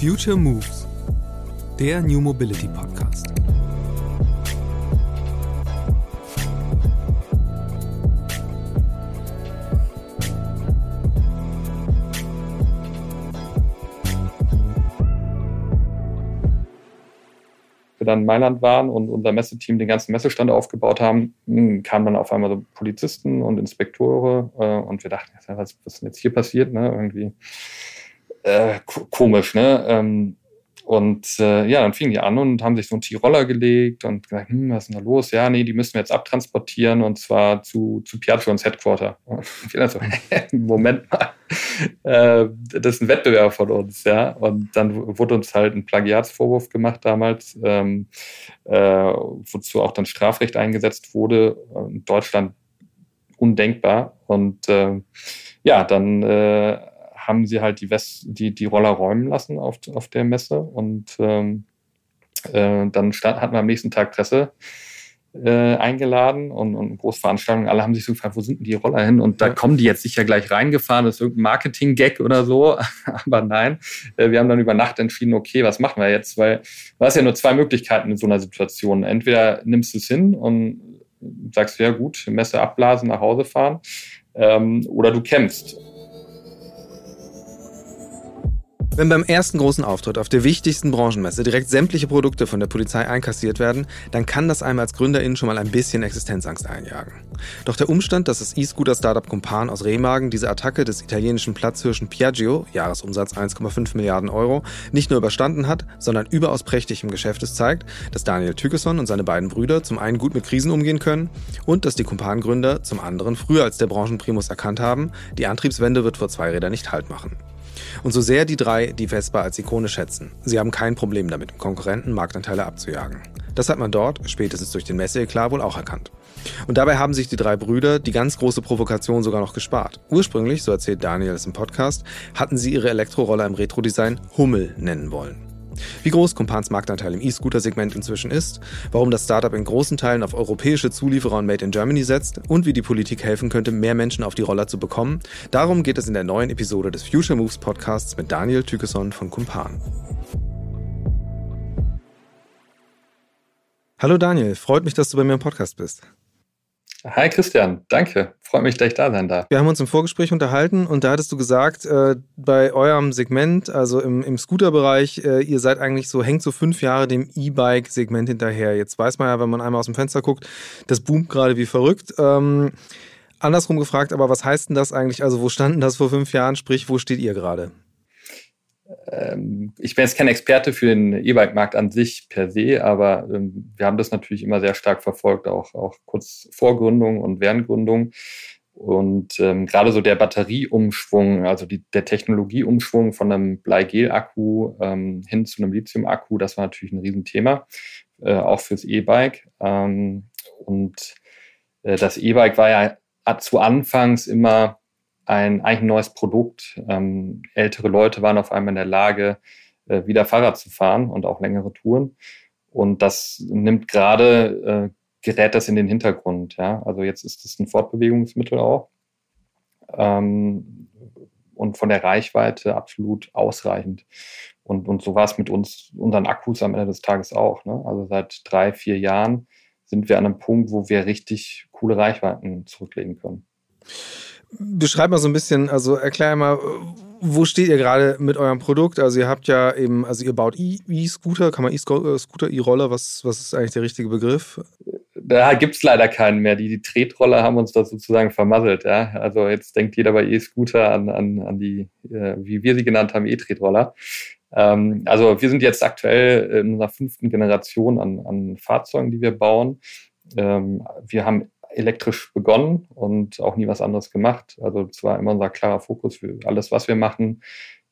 Future Moves, der New Mobility Podcast. wir dann in Mailand waren und unser Messeteam den ganzen Messestand aufgebaut haben, hm, kamen dann auf einmal so Polizisten und Inspektore äh, und wir dachten, was, was ist denn jetzt hier passiert? Ne? Irgendwie äh, komisch, ne? Ähm, und äh, ja, dann fingen die an und haben sich so einen T-Roller gelegt und gesagt, hm, was ist denn da los? Ja, nee, die müssen wir jetzt abtransportieren und zwar zu, zu Piaggio Headquarter. Und wir so, Moment mal, äh, das ist ein Wettbewerber von uns, ja. Und dann wurde uns halt ein Plagiatsvorwurf gemacht damals, ähm, äh, wozu auch dann Strafrecht eingesetzt wurde. In Deutschland undenkbar. Und äh, ja, dann äh, haben sie halt die, West die, die Roller räumen lassen auf, auf der Messe und ähm, äh, dann stand, hatten wir am nächsten Tag Presse äh, eingeladen und, und Großveranstaltungen. Alle haben sich so gefragt, wo sind denn die Roller hin? Und da kommen die jetzt sicher gleich reingefahren, das ist irgendein Marketing-Gag oder so. Aber nein, äh, wir haben dann über Nacht entschieden, okay, was machen wir jetzt? Weil du hast ja nur zwei Möglichkeiten in so einer Situation. Entweder nimmst du es hin und sagst, ja gut, Messe abblasen, nach Hause fahren, ähm, oder du kämpfst. Wenn beim ersten großen Auftritt auf der wichtigsten Branchenmesse direkt sämtliche Produkte von der Polizei einkassiert werden, dann kann das einem als GründerInnen schon mal ein bisschen Existenzangst einjagen. Doch der Umstand, dass das E-Scooter-Startup Kumpan aus Remagen diese Attacke des italienischen Platzhirschen Piaggio, Jahresumsatz 1,5 Milliarden Euro, nicht nur überstanden hat, sondern überaus prächtig im Geschäft ist, zeigt, dass Daniel Tükeson und seine beiden Brüder zum einen gut mit Krisen umgehen können und dass die Kumpan-Gründer zum anderen früher als der Branchenprimus erkannt haben, die Antriebswende wird vor Zweirädern nicht Halt machen. Und so sehr die drei die Vespa als Ikone schätzen, sie haben kein Problem damit, Konkurrenten Marktanteile abzujagen. Das hat man dort, spätestens durch den Messeeklar, wohl auch erkannt. Und dabei haben sich die drei Brüder die ganz große Provokation sogar noch gespart. Ursprünglich, so erzählt Daniel es im Podcast, hatten sie ihre Elektroroller im Retro-Design Hummel nennen wollen. Wie groß Compans Marktanteil im E-Scooter-Segment inzwischen ist, warum das Startup in großen Teilen auf europäische Zulieferer und Made in Germany setzt und wie die Politik helfen könnte, mehr Menschen auf die Roller zu bekommen, darum geht es in der neuen Episode des Future Moves Podcasts mit Daniel Tükeson von Kumpan. Hallo Daniel, freut mich, dass du bei mir im Podcast bist. Hi Christian, danke. Freut mich, dass ich da sein darf. Wir haben uns im Vorgespräch unterhalten und da hattest du gesagt, äh, bei eurem Segment, also im, im Scooter-Bereich, äh, ihr seid eigentlich so, hängt so fünf Jahre dem E-Bike-Segment hinterher. Jetzt weiß man ja, wenn man einmal aus dem Fenster guckt, das boomt gerade wie verrückt. Ähm, andersrum gefragt, aber was heißt denn das eigentlich? Also, wo standen das vor fünf Jahren? Sprich, wo steht ihr gerade? Ähm, ich bin jetzt kein Experte für den E-Bike-Markt an sich per se, aber ähm, wir haben das natürlich immer sehr stark verfolgt, auch, auch kurz vor Gründung und während Gründung. Und ähm, gerade so der Batterieumschwung, also die, der Technologieumschwung von einem Bleigel-Akku ähm, hin zu einem Lithium-Akku, das war natürlich ein Riesenthema, äh, auch fürs E-Bike. Ähm, und äh, das E-Bike war ja zu Anfangs immer ein eigentlich ein neues Produkt. Ähm, ältere Leute waren auf einmal in der Lage, äh, wieder Fahrrad zu fahren und auch längere Touren. Und das nimmt gerade, äh, gerät das in den Hintergrund. Ja? Also jetzt ist es ein Fortbewegungsmittel auch. Ähm, und von der Reichweite absolut ausreichend. Und, und so war es mit uns, unseren Akkus am Ende des Tages auch. Ne? Also seit drei, vier Jahren sind wir an einem Punkt, wo wir richtig coole Reichweiten zurücklegen können. Beschreib mal so ein bisschen, also erklär mal, wo steht ihr gerade mit eurem Produkt? Also ihr habt ja eben, also ihr baut E-Scooter, kann man E-Scooter, E-Roller, was, was ist eigentlich der richtige Begriff? Da gibt es leider keinen mehr. Die, die Tretroller haben uns das sozusagen vermasselt. Ja? Also jetzt denkt jeder bei E-Scooter an, an, an die, äh, wie wir sie genannt haben, E-Tretroller. Ähm, also wir sind jetzt aktuell in unserer fünften Generation an, an Fahrzeugen, die wir bauen. Ähm, wir haben elektrisch begonnen und auch nie was anderes gemacht. Also das war immer unser klarer Fokus für alles, was wir machen.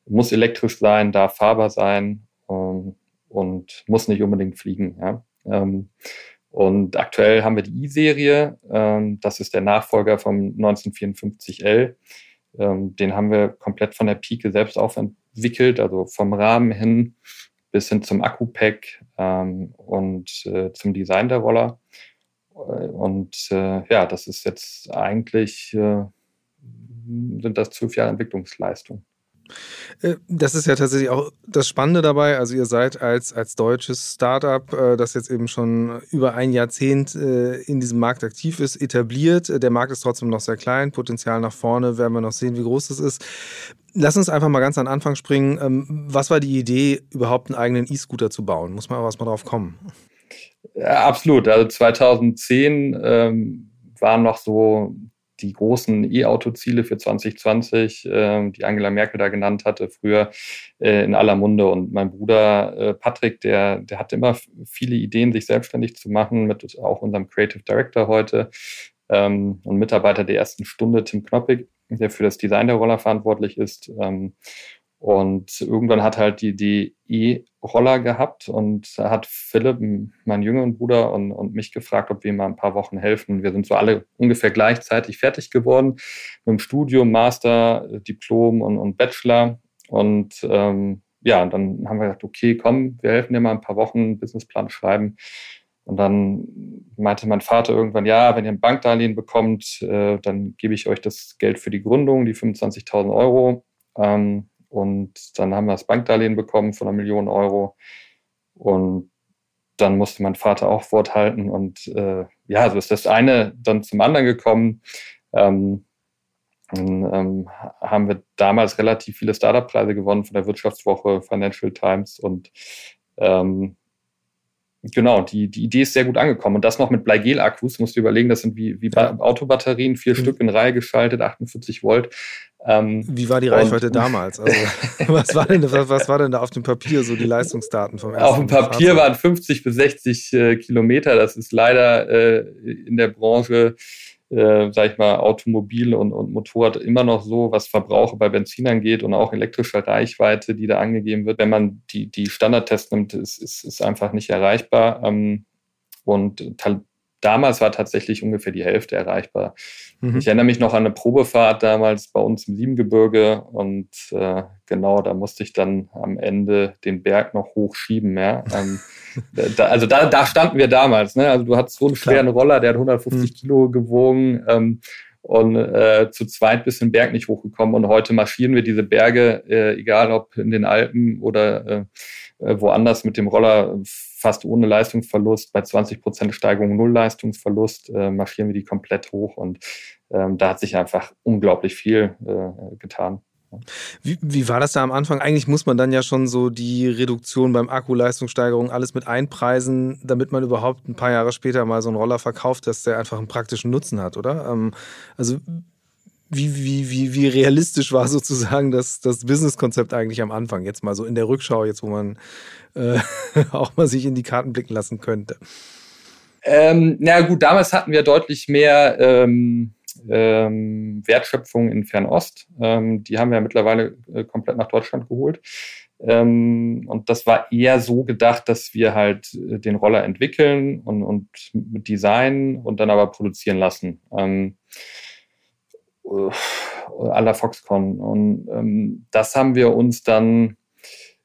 Muss elektrisch sein, darf fahrbar sein ähm, und muss nicht unbedingt fliegen. Ja? Und aktuell haben wir die i-Serie. Ähm, das ist der Nachfolger vom 1954L. Ähm, den haben wir komplett von der Pike selbst aufentwickelt, also vom Rahmen hin bis hin zum Akku-Pack ähm, und äh, zum Design der Roller. Und äh, ja, das ist jetzt eigentlich, äh, sind das zwölf Jahre Entwicklungsleistung. Äh, das ist ja tatsächlich auch das Spannende dabei. Also ihr seid als, als deutsches Startup, äh, das jetzt eben schon über ein Jahrzehnt äh, in diesem Markt aktiv ist, etabliert. Der Markt ist trotzdem noch sehr klein. Potenzial nach vorne werden wir noch sehen, wie groß das ist. Lass uns einfach mal ganz an den Anfang springen. Ähm, was war die Idee, überhaupt einen eigenen E-Scooter zu bauen? Muss man aber erstmal drauf kommen. Ja, absolut. Also 2010 ähm, waren noch so die großen E-Auto-Ziele für 2020, äh, die Angela Merkel da genannt hatte, früher äh, in aller Munde. Und mein Bruder äh, Patrick, der, der hatte immer viele Ideen, sich selbstständig zu machen, mit auch unserem Creative Director heute ähm, und Mitarbeiter der ersten Stunde, Tim Knoppig, der für das Design der Roller verantwortlich ist. Ähm, und irgendwann hat halt die, die E-Roller gehabt und hat Philipp, mein jüngeren Bruder, und, und mich gefragt, ob wir ihm mal ein paar Wochen helfen. Wir sind so alle ungefähr gleichzeitig fertig geworden mit dem Studium, Master, Diplom und, und Bachelor. Und ähm, ja, dann haben wir gesagt, okay, komm, wir helfen dir mal ein paar Wochen Businessplan schreiben. Und dann meinte mein Vater irgendwann, ja, wenn ihr ein Bankdarlehen bekommt, äh, dann gebe ich euch das Geld für die Gründung, die 25.000 Euro. Ähm, und dann haben wir das Bankdarlehen bekommen von einer Million Euro. Und dann musste mein Vater auch Wort halten. Und äh, ja, so ist das eine dann zum anderen gekommen. Ähm, dann, ähm, haben wir damals relativ viele Startup-Preise gewonnen von der Wirtschaftswoche, Financial Times und ähm, genau, die, die Idee ist sehr gut angekommen. Und das noch mit Bleigel-Akkus, musst du überlegen, das sind wie, wie ja. Autobatterien, vier mhm. Stück in Reihe geschaltet, 48 Volt. Ähm, wie war die Reichweite damals? Also, was, war denn, was, was, war denn da auf dem Papier so die Leistungsdaten vom ersten Auf dem Papier Fahrzeug? waren 50 bis 60 äh, Kilometer. Das ist leider äh, in der Branche äh, sag ich mal, Automobil und, und Motorrad immer noch so, was Verbrauche bei Benzin angeht und auch elektrische Reichweite, die da angegeben wird. Wenn man die, die Standardtests nimmt, ist, ist, ist einfach nicht erreichbar. Ähm, und damals war tatsächlich ungefähr die Hälfte erreichbar. Mhm. Ich erinnere mich noch an eine Probefahrt damals bei uns im Siebengebirge und äh, genau, da musste ich dann am Ende den Berg noch hochschieben. Ja? Ähm, da, also da, da standen wir damals. Ne? Also du hattest so einen schweren Roller, der hat 150 mhm. Kilo gewogen. Ähm, und äh, zu zweit bis den Berg nicht hochgekommen. Und heute marschieren wir diese Berge, äh, egal ob in den Alpen oder äh, äh woanders mit dem Roller fast ohne Leistungsverlust, bei 20 Prozent Steigerung null Leistungsverlust, äh, marschieren wir die komplett hoch und ähm, da hat sich einfach unglaublich viel äh, getan. Wie, wie war das da am Anfang? Eigentlich muss man dann ja schon so die Reduktion beim Akkuleistungssteigerung alles mit einpreisen, damit man überhaupt ein paar Jahre später mal so einen Roller verkauft, dass der einfach einen praktischen Nutzen hat, oder? Ähm, also wie, wie, wie, wie realistisch war sozusagen das, das Businesskonzept eigentlich am Anfang? Jetzt mal so in der Rückschau, jetzt wo man äh, auch mal sich in die Karten blicken lassen könnte. Ähm, na gut, damals hatten wir deutlich mehr ähm, ähm, Wertschöpfung in Fernost. Ähm, die haben wir mittlerweile äh, komplett nach Deutschland geholt. Ähm, und das war eher so gedacht, dass wir halt äh, den Roller entwickeln und, und designen und dann aber produzieren lassen. Äh, la Foxconn. Und ähm, das haben wir uns dann,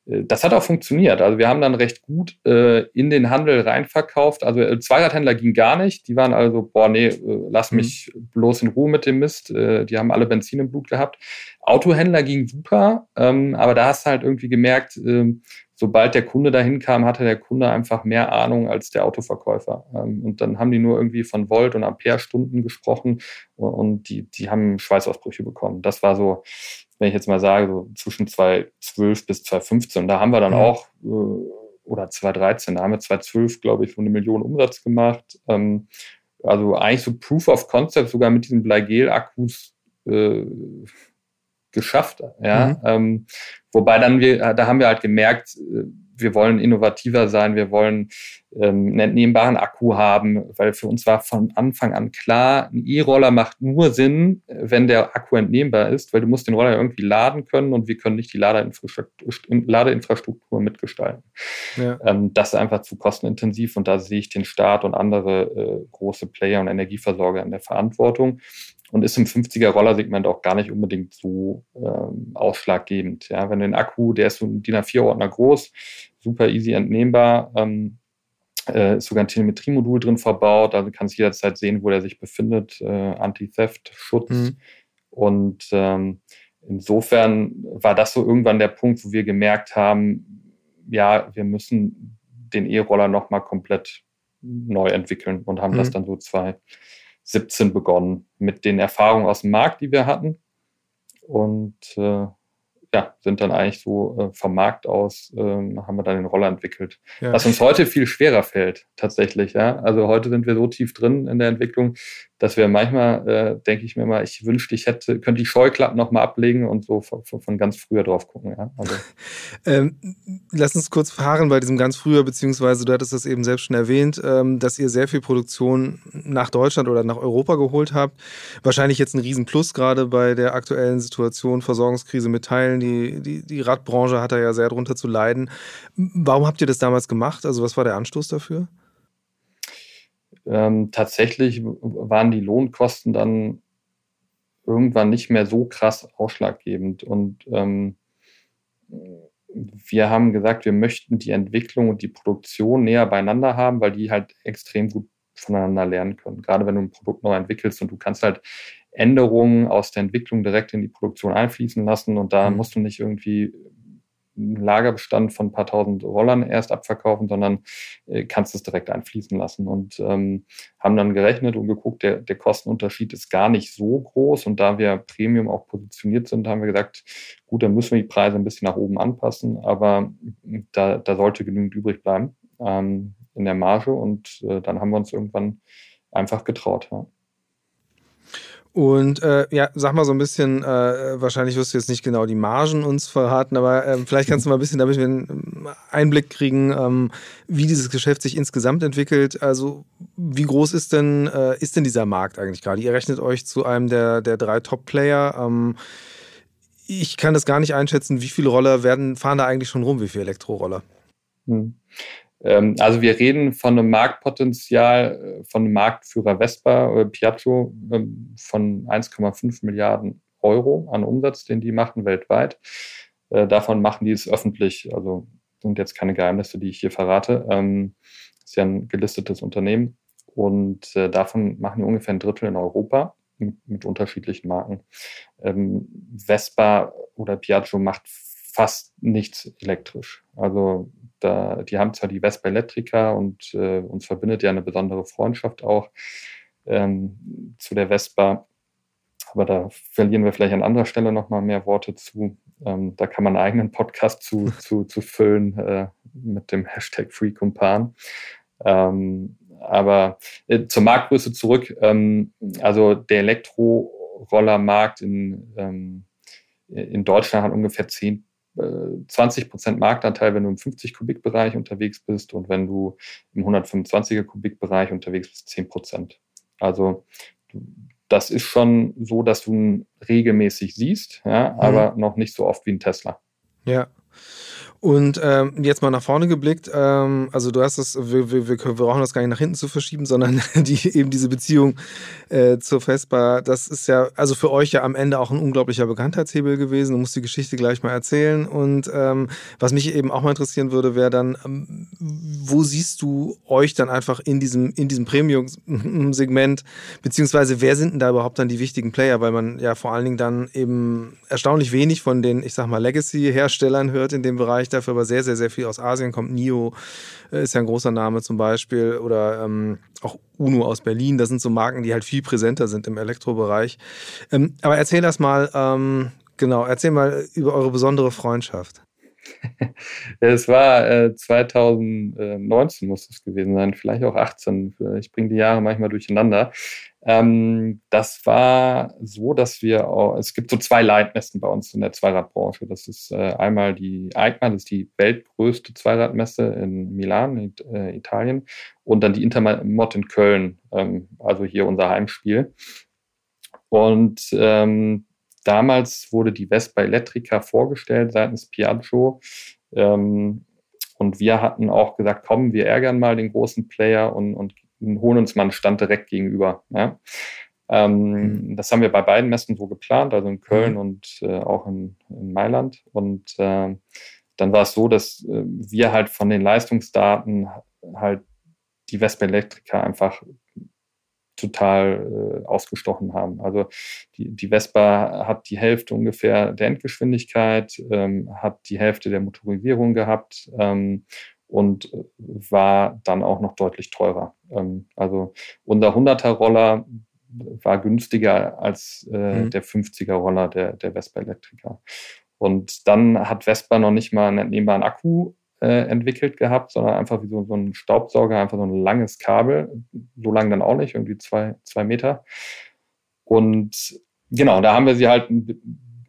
äh, das hat auch funktioniert. Also wir haben dann recht gut äh, in den Handel reinverkauft. Also äh, Zweiradhändler ging gar nicht. Die waren also, boah, nee, äh, lass mhm. mich mhm. bloß in Ruhe mit dem Mist. Äh, die haben alle Benzin im Blut gehabt. Autohändler ging super, ähm, aber da hast du halt irgendwie gemerkt, ähm, sobald der Kunde dahin kam, hatte der Kunde einfach mehr Ahnung als der Autoverkäufer. Ähm, und dann haben die nur irgendwie von Volt und Ampere-Stunden gesprochen und die, die haben Schweißausbrüche bekommen. Das war so, wenn ich jetzt mal sage, so zwischen 2012 bis 2015. Und da haben wir dann mhm. auch, äh, oder 2013, da haben wir 2012, glaube ich, so eine Million Umsatz gemacht. Ähm, also eigentlich so Proof of Concept sogar mit diesen Bleigel-Akkus äh, geschafft. Ja? Mhm. Ähm, wobei dann wir, da haben wir halt gemerkt, äh, wir wollen innovativer sein, wir wollen ähm, einen entnehmbaren Akku haben, weil für uns war von Anfang an klar, ein E-Roller macht nur Sinn, wenn der Akku entnehmbar ist, weil du musst den Roller irgendwie laden können und wir können nicht die Ladeinfrastruktur mitgestalten. Ja. Ähm, das ist einfach zu kostenintensiv und da sehe ich den Staat und andere äh, große Player und Energieversorger in der Verantwortung und ist im 50er Rollersegment auch gar nicht unbedingt so ähm, ausschlaggebend. Ja, wenn du den Akku, der ist so ein DIN A4-Ordner groß, super easy entnehmbar, ähm, äh, ist sogar ein Telemetriemodul drin verbaut, also kannst jederzeit sehen, wo der sich befindet, äh, Anti-Theft-Schutz. Mhm. Und ähm, insofern war das so irgendwann der Punkt, wo wir gemerkt haben, ja, wir müssen den E-Roller nochmal komplett neu entwickeln und haben mhm. das dann so 2017 begonnen mit den Erfahrungen aus dem Markt, die wir hatten. Und äh, ja, sind dann eigentlich so äh, vom Markt aus, äh, haben wir dann den Roller entwickelt. Ja. Was uns heute viel schwerer fällt, tatsächlich. Ja? Also heute sind wir so tief drin in der Entwicklung, dass wir manchmal, äh, denke ich mir mal, ich wünschte, ich hätte, könnte die Scheuklappen nochmal ablegen und so von, von, ganz früher drauf gucken. Ja? Also. ähm, lass uns kurz fahren bei diesem ganz früher, beziehungsweise du hattest das eben selbst schon erwähnt, ähm, dass ihr sehr viel Produktion nach Deutschland oder nach Europa geholt habt. Wahrscheinlich jetzt ein Riesenplus gerade bei der aktuellen Situation, Versorgungskrise mit Teilen. Die, die, die Radbranche hat da ja sehr drunter zu leiden. Warum habt ihr das damals gemacht? Also was war der Anstoß dafür? Ähm, tatsächlich waren die Lohnkosten dann irgendwann nicht mehr so krass ausschlaggebend. Und ähm, wir haben gesagt, wir möchten die Entwicklung und die Produktion näher beieinander haben, weil die halt extrem gut voneinander lernen können. Gerade wenn du ein Produkt neu entwickelst und du kannst halt Änderungen aus der Entwicklung direkt in die Produktion einfließen lassen und da mhm. musst du nicht irgendwie Lagerbestand von ein paar tausend Rollern erst abverkaufen, sondern äh, kannst es direkt einfließen lassen. Und ähm, haben dann gerechnet und geguckt, der, der Kostenunterschied ist gar nicht so groß. Und da wir Premium auch positioniert sind, haben wir gesagt, gut, dann müssen wir die Preise ein bisschen nach oben anpassen, aber da, da sollte genügend übrig bleiben ähm, in der Marge. Und äh, dann haben wir uns irgendwann einfach getraut. Ja. Und äh, ja, sag mal so ein bisschen, äh, wahrscheinlich wirst du jetzt nicht genau die Margen uns verraten, aber äh, vielleicht kannst du mal ein bisschen, damit wir einen Einblick kriegen, ähm, wie dieses Geschäft sich insgesamt entwickelt. Also wie groß ist denn, äh, ist denn dieser Markt eigentlich gerade? Ihr rechnet euch zu einem der, der drei Top-Player. Ähm, ich kann das gar nicht einschätzen, wie viele Roller werden, fahren da eigentlich schon rum, wie viele Elektroroller? Hm. Ähm, also wir reden von einem Marktpotenzial äh, von einem Marktführer Vespa oder Piaggio ähm, von 1,5 Milliarden Euro an Umsatz, den die machen weltweit. Äh, davon machen die es öffentlich. Also sind jetzt keine Geheimnisse, die ich hier verrate. Ähm, ist ja ein gelistetes Unternehmen und äh, davon machen die ungefähr ein Drittel in Europa mit, mit unterschiedlichen Marken. Vespa oder Piaggio macht fast nichts elektrisch. Also da, die haben zwar die Vespa Electrica und äh, uns verbindet ja eine besondere Freundschaft auch ähm, zu der Vespa, aber da verlieren wir vielleicht an anderer Stelle nochmal mehr Worte zu. Ähm, da kann man einen eigenen Podcast zu, zu, zu füllen äh, mit dem Hashtag FreeCompan. Ähm, aber äh, zur Marktgröße zurück. Ähm, also der Elektrorollermarkt in, ähm, in Deutschland hat ungefähr 10 20 Prozent Marktanteil, wenn du im 50 Kubik Bereich unterwegs bist und wenn du im 125er Kubik Bereich unterwegs bist, 10 Prozent. Also das ist schon so, dass du ihn regelmäßig siehst, ja, mhm. aber noch nicht so oft wie ein Tesla. Ja. Und ähm, jetzt mal nach vorne geblickt, ähm, also du hast das, wir, wir, wir brauchen das gar nicht nach hinten zu verschieben, sondern die, eben diese Beziehung äh, zur Vespa, das ist ja, also für euch ja am Ende auch ein unglaublicher Bekanntheitshebel gewesen. Du musst die Geschichte gleich mal erzählen. Und ähm, was mich eben auch mal interessieren würde, wäre dann, ähm, wo siehst du euch dann einfach in diesem, in diesem Premium-Segment, beziehungsweise wer sind denn da überhaupt dann die wichtigen Player, weil man ja vor allen Dingen dann eben erstaunlich wenig von den, ich sag mal, Legacy-Herstellern hört in dem Bereich dafür aber sehr, sehr, sehr viel aus Asien kommt. NIO äh, ist ja ein großer Name zum Beispiel oder ähm, auch UNO aus Berlin. Das sind so Marken, die halt viel präsenter sind im Elektrobereich. Ähm, aber erzähl das mal, ähm, genau, erzähl mal über eure besondere Freundschaft. Es war äh, 2019 muss es gewesen sein, vielleicht auch 18. Ich bringe die Jahre manchmal durcheinander. Ähm, das war so, dass wir, auch, es gibt so zwei Leitmessen bei uns in der Zweiradbranche. Das ist äh, einmal die EICMA, das ist die weltgrößte Zweiradmesse in Milan, in äh, Italien, und dann die Intermod in Köln, ähm, also hier unser Heimspiel. Und ähm, damals wurde die Vespa Electrica vorgestellt seitens Piaggio. Ähm, und wir hatten auch gesagt, komm, wir ärgern mal den großen Player und, und holen uns mal einen Stand direkt gegenüber. Ja? Ähm, mhm. Das haben wir bei beiden Messen so geplant, also in Köln mhm. und äh, auch in, in, Mailand. Und äh, dann war es so, dass äh, wir halt von den Leistungsdaten halt die Vespa Electrica einfach total äh, ausgestochen haben. Also die, die Vespa hat die Hälfte ungefähr der Endgeschwindigkeit, ähm, hat die Hälfte der Motorisierung gehabt ähm, und war dann auch noch deutlich teurer. Ähm, also unser 100er Roller war günstiger als äh, mhm. der 50er Roller der, der Vespa Elektriker. Und dann hat Vespa noch nicht mal einen entnehmbaren Akku äh, entwickelt gehabt, sondern einfach wie so, so ein Staubsauger, einfach so ein langes Kabel. So lang dann auch nicht, irgendwie zwei, zwei Meter. Und genau, da haben wir sie halt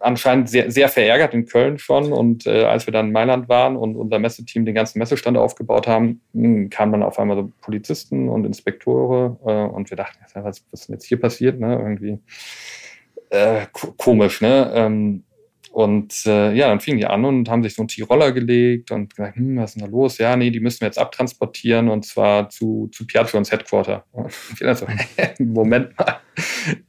anscheinend sehr, sehr verärgert in Köln schon. Und äh, als wir dann in Mailand waren und unser Messeteam den ganzen Messestand aufgebaut haben, mh, hm, kamen dann auf einmal so Polizisten und Inspektore. Äh, und wir dachten, was, was ist denn jetzt hier passiert? Ne? Irgendwie äh, komisch, ne? Ähm, und äh, ja, dann fingen die an und haben sich so einen Tiroller gelegt und gesagt, hm, was ist denn da los? Ja, nee, die müssen wir jetzt abtransportieren und zwar zu, zu Piaggio ins Headquarter. Und wir so, Moment mal,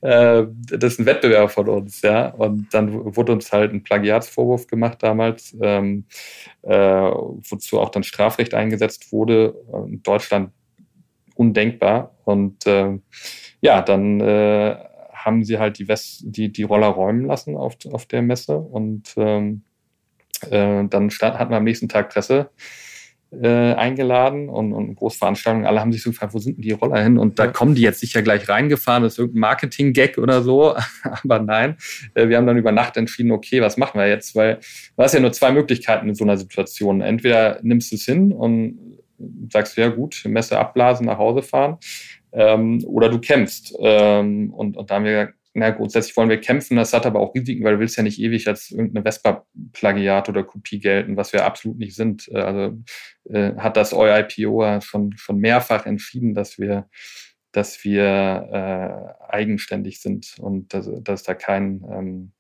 das ist ein Wettbewerber von uns, ja. Und dann wurde uns halt ein Plagiatsvorwurf gemacht damals, ähm, äh, wozu auch dann Strafrecht eingesetzt wurde. In Deutschland undenkbar. Und äh, ja, dann äh, haben sie halt die, West die, die Roller räumen lassen auf, auf der Messe und ähm, äh, dann hatten wir am nächsten Tag Presse äh, eingeladen und, und Großveranstaltungen. Alle haben sich so gefragt, wo sind denn die Roller hin? Und da kommen die jetzt sicher gleich reingefahren, das ist irgendein Marketing-Gag oder so. Aber nein, äh, wir haben dann über Nacht entschieden, okay, was machen wir jetzt? Weil du hast ja nur zwei Möglichkeiten in so einer Situation. Entweder nimmst du es hin und sagst, ja gut, Messe abblasen, nach Hause fahren ähm, oder du kämpfst. Ähm, und, und da haben wir gesagt, na grundsätzlich wollen wir kämpfen, das hat aber auch Risiken, weil du willst ja nicht ewig als irgendeine Vespa-Plagiat oder Kopie gelten, was wir absolut nicht sind. Äh, also äh, hat das EUIPO schon, schon mehrfach entschieden, dass wir dass wir äh, eigenständig sind und dass, dass da kein, ähm,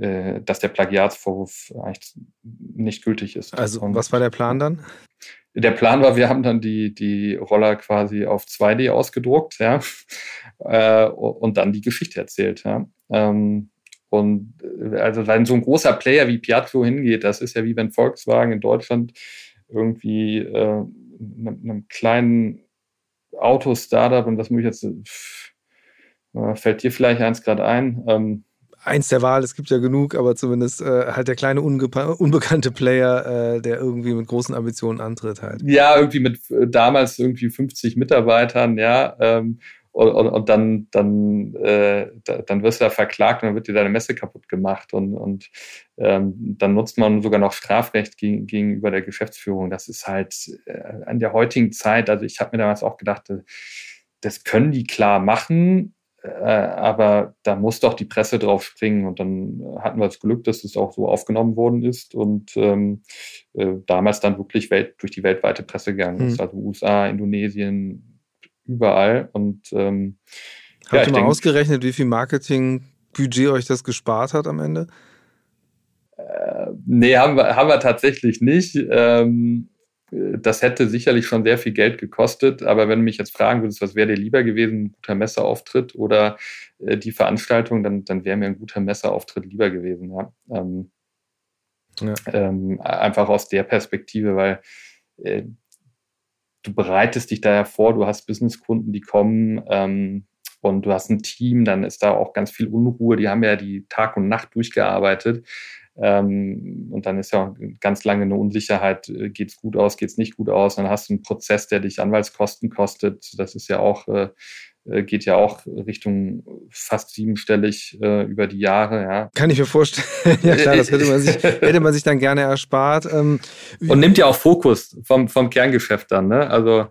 äh, dass der Plagiatsvorwurf eigentlich nicht gültig ist. Also und, was war der Plan dann? Der Plan war, wir haben dann die, die Roller quasi auf 2D ausgedruckt, ja, äh, und dann die Geschichte erzählt, ja. Ähm, und äh, also wenn so ein großer Player wie Piaggio hingeht, das ist ja wie wenn Volkswagen in Deutschland irgendwie äh, einem, kleinen Auto-Startup, und das muss ich jetzt, äh, fällt dir vielleicht eins gerade ein, ähm, eins der Wahl, es gibt ja genug, aber zumindest äh, halt der kleine unbekannte Player, äh, der irgendwie mit großen Ambitionen antritt halt. Ja, irgendwie mit äh, damals irgendwie 50 Mitarbeitern, ja. Ähm, und, und, und, dann, dann, äh, dann wirst du da verklagt und dann wird dir deine Messe kaputt gemacht. Und, und ähm, dann nutzt man sogar noch Strafrecht gegen, gegenüber der Geschäftsführung. Das ist halt äh, an der heutigen Zeit, also ich habe mir damals auch gedacht, äh, das können die klar machen, aber da muss doch die Presse drauf springen. Und dann hatten wir das Glück, dass es auch so aufgenommen worden ist und ähm, äh, damals dann wirklich Welt, durch die weltweite Presse gegangen ist. Mhm. Also USA, Indonesien, überall. Und ähm, Habt ja, ihr mal denke, ausgerechnet, wie viel Marketingbudget euch das gespart hat am Ende? Äh, nee, haben wir, haben wir tatsächlich nicht. Ähm, das hätte sicherlich schon sehr viel Geld gekostet, aber wenn du mich jetzt fragen würdest, was wäre dir lieber gewesen, ein guter Messeauftritt oder äh, die Veranstaltung, dann, dann wäre mir ein guter Messeauftritt lieber gewesen. Ja. Ähm, ja. Ähm, einfach aus der Perspektive, weil äh, du bereitest dich da ja vor, du hast Businesskunden, die kommen ähm, und du hast ein Team, dann ist da auch ganz viel Unruhe. Die haben ja die Tag und Nacht durchgearbeitet. Ähm, und dann ist ja ganz lange eine Unsicherheit, äh, geht es gut aus, geht es nicht gut aus. Dann hast du einen Prozess, der dich Anwaltskosten kostet. Das ist ja auch äh, geht ja auch Richtung fast siebenstellig äh, über die Jahre. Ja. Kann ich mir vorstellen. ja klar, das hätte man sich, hätte man sich dann gerne erspart. Ähm, Und nimmt ja auch Fokus vom, vom Kerngeschäft dann. Ne? Also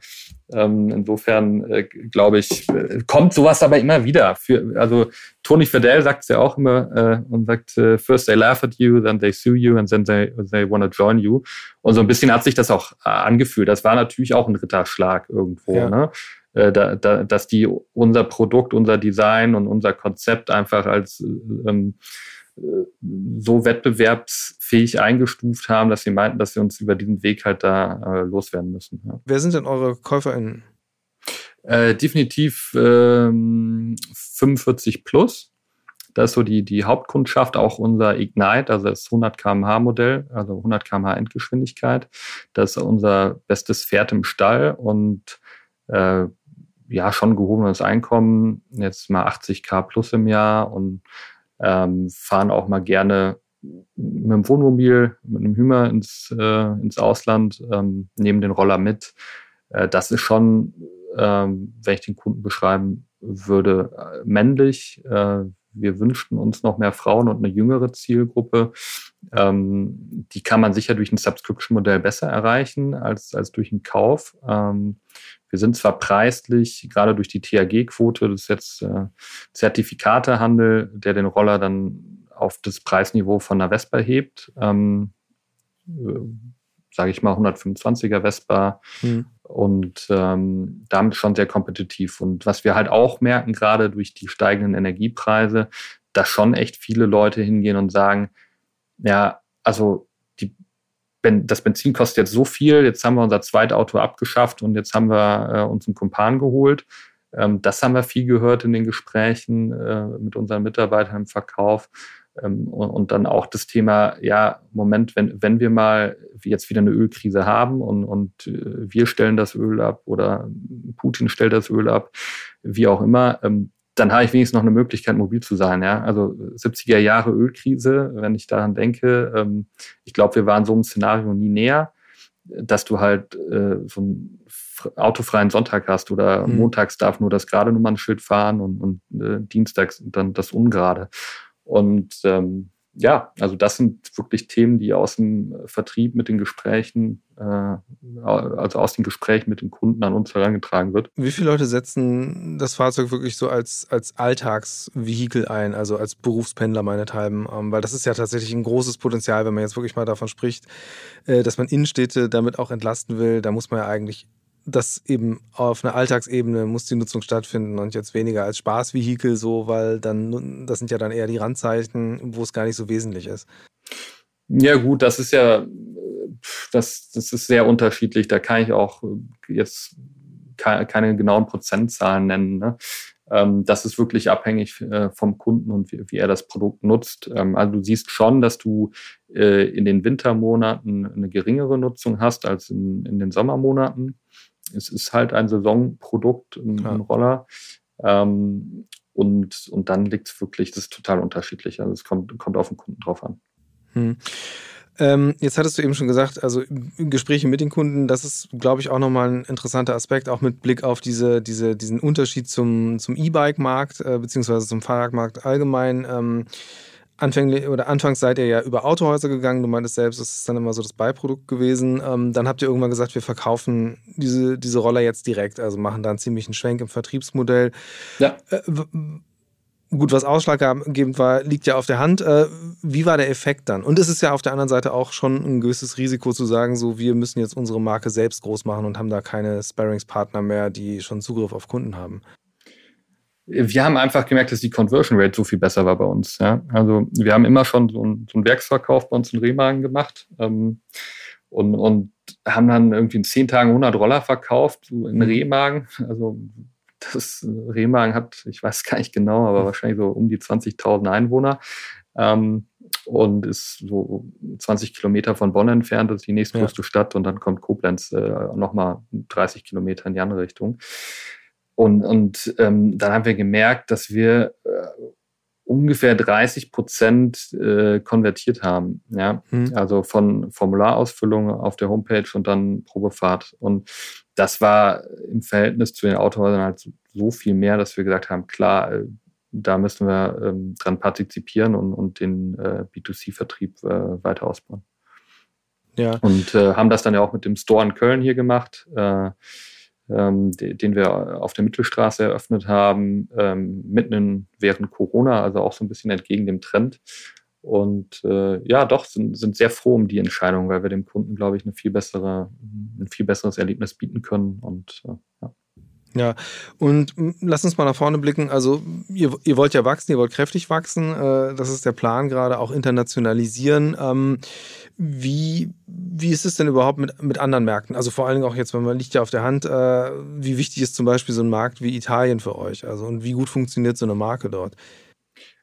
ähm, insofern äh, glaube ich, äh, kommt sowas aber immer wieder. Für, also Tony Fidel sagt es ja auch immer äh, und sagt, äh, first they laugh at you, then they sue you and then they, they want to join you. Und so ein bisschen hat sich das auch äh, angefühlt. Das war natürlich auch ein Ritterschlag irgendwo. Ja. Ne? Äh, da, da, dass die unser Produkt, unser Design und unser Konzept einfach als ähm, äh, so wettbewerbsfähig eingestuft haben, dass sie meinten, dass sie uns über diesen Weg halt da äh, loswerden müssen. Ja. Wer sind denn eure KäuferInnen? Äh, definitiv ähm, 45 plus. Das ist so die, die Hauptkundschaft, auch unser Ignite, also das 100 kmh Modell, also 100 kmh Endgeschwindigkeit. Das ist unser bestes Pferd im Stall und äh, ja schon gehobenes Einkommen, jetzt mal 80k plus im Jahr und ähm, fahren auch mal gerne mit dem Wohnmobil, mit einem Hümer ins, äh, ins Ausland, ähm, nehmen den Roller mit. Äh, das ist schon, ähm, wenn ich den Kunden beschreiben würde, äh, männlich. Äh, wir wünschten uns noch mehr Frauen und eine jüngere Zielgruppe. Ähm, die kann man sicher durch ein Subscription-Modell besser erreichen als, als durch einen Kauf. Ähm, wir sind zwar preislich, gerade durch die THG-Quote, das ist jetzt äh, Zertifikatehandel, der den Roller dann auf das Preisniveau von einer Vespa hebt. Ähm, äh, sage ich mal 125er Vespa mhm. und ähm, damit schon sehr kompetitiv. Und was wir halt auch merken, gerade durch die steigenden Energiepreise, dass schon echt viele Leute hingehen und sagen, ja, also ben, das Benzin kostet jetzt so viel, jetzt haben wir unser Zweitauto abgeschafft und jetzt haben wir äh, uns einen Kumpan geholt. Ähm, das haben wir viel gehört in den Gesprächen äh, mit unseren Mitarbeitern im Verkauf. Ähm, und, und, dann auch das Thema, ja, Moment, wenn, wenn wir mal jetzt wieder eine Ölkrise haben und, und äh, wir stellen das Öl ab oder Putin stellt das Öl ab, wie auch immer, ähm, dann habe ich wenigstens noch eine Möglichkeit, mobil zu sein. Ja? Also 70er Jahre Ölkrise, wenn ich daran denke, ähm, ich glaube, wir waren so einem Szenario nie näher, dass du halt äh, so einen autofreien Sonntag hast oder mhm. montags darf nur das gerade Nummernschild fahren und, und äh, dienstags dann das ungerade. Und ähm, ja, also das sind wirklich Themen, die aus dem Vertrieb mit den Gesprächen, äh, also aus den Gesprächen mit den Kunden an uns herangetragen wird. Wie viele Leute setzen das Fahrzeug wirklich so als, als Alltagsvehikel ein, also als Berufspendler meinethalben? Ähm, weil das ist ja tatsächlich ein großes Potenzial, wenn man jetzt wirklich mal davon spricht, äh, dass man Innenstädte damit auch entlasten will. Da muss man ja eigentlich das eben auf einer Alltagsebene muss die Nutzung stattfinden und jetzt weniger als Spaßvehikel so, weil dann, das sind ja dann eher die Randzeichen, wo es gar nicht so wesentlich ist. Ja, gut, das ist ja, das, das ist sehr unterschiedlich. Da kann ich auch jetzt keine, genauen Prozentzahlen nennen. Ne? Ähm, das ist wirklich abhängig äh, vom Kunden und wie, wie er das Produkt nutzt. Ähm, also du siehst schon, dass du äh, in den Wintermonaten eine geringere Nutzung hast als in, in den Sommermonaten es ist halt ein Saisonprodukt, ein, ein Roller. Ähm, und, und dann liegt es wirklich, das ist total unterschiedlich. Also es kommt, kommt auf den Kunden drauf an. Hm. Ähm, jetzt hattest du eben schon gesagt, also Gespräche mit den Kunden, das ist, glaube ich, auch nochmal ein interessanter Aspekt, auch mit Blick auf diese, diese, diesen Unterschied zum, zum E-Bike-Markt, äh, beziehungsweise zum Fahrradmarkt allgemein. Ähm, Anfänglich oder anfangs seid ihr ja über Autohäuser gegangen. Du meintest selbst, das ist dann immer so das Beiprodukt gewesen. Ähm, dann habt ihr irgendwann gesagt, wir verkaufen diese, diese Roller jetzt direkt, also machen da einen ziemlichen Schwenk im Vertriebsmodell. Ja. Äh, gut, was ausschlaggebend war, liegt ja auf der Hand. Äh, wie war der Effekt dann? Und es ist ja auf der anderen Seite auch schon ein gewisses Risiko zu sagen, so wir müssen jetzt unsere Marke selbst groß machen und haben da keine Sparringspartner mehr, die schon Zugriff auf Kunden haben wir haben einfach gemerkt, dass die Conversion Rate so viel besser war bei uns. Ja? Also wir haben immer schon so, ein, so einen Werksverkauf bei uns in Remagen gemacht ähm, und, und haben dann irgendwie in zehn Tagen 100 Roller verkauft so in mhm. Remagen. Also das Remagen hat, ich weiß gar nicht genau, aber mhm. wahrscheinlich so um die 20.000 Einwohner. Ähm, und ist so 20 Kilometer von Bonn entfernt, das ist die nächstgrößte ja. Stadt und dann kommt Koblenz äh, nochmal 30 Kilometer in die andere Richtung. Und, und ähm, dann haben wir gemerkt, dass wir äh, ungefähr 30 Prozent äh, konvertiert haben. Ja? Mhm. Also von Formularausfüllung auf der Homepage und dann Probefahrt. Und das war im Verhältnis zu den Autohäusern halt so viel mehr, dass wir gesagt haben, klar, äh, da müssen wir ähm, dran partizipieren und, und den äh, B2C-Vertrieb äh, weiter ausbauen. Ja. Und äh, haben das dann ja auch mit dem Store in Köln hier gemacht. Äh, ähm, den wir auf der Mittelstraße eröffnet haben, ähm, mitten während Corona, also auch so ein bisschen entgegen dem Trend. Und äh, ja, doch, sind, sind sehr froh um die Entscheidung, weil wir dem Kunden, glaube ich, eine viel bessere, ein viel besseres Erlebnis bieten können. Und äh, ja. Ja, und lass uns mal nach vorne blicken. Also, ihr, ihr wollt ja wachsen, ihr wollt kräftig wachsen. Äh, das ist der Plan gerade, auch internationalisieren. Ähm, wie, wie ist es denn überhaupt mit, mit anderen Märkten? Also vor allen Dingen auch jetzt, wenn man liegt ja auf der Hand, äh, wie wichtig ist zum Beispiel so ein Markt wie Italien für euch? Also und wie gut funktioniert so eine Marke dort?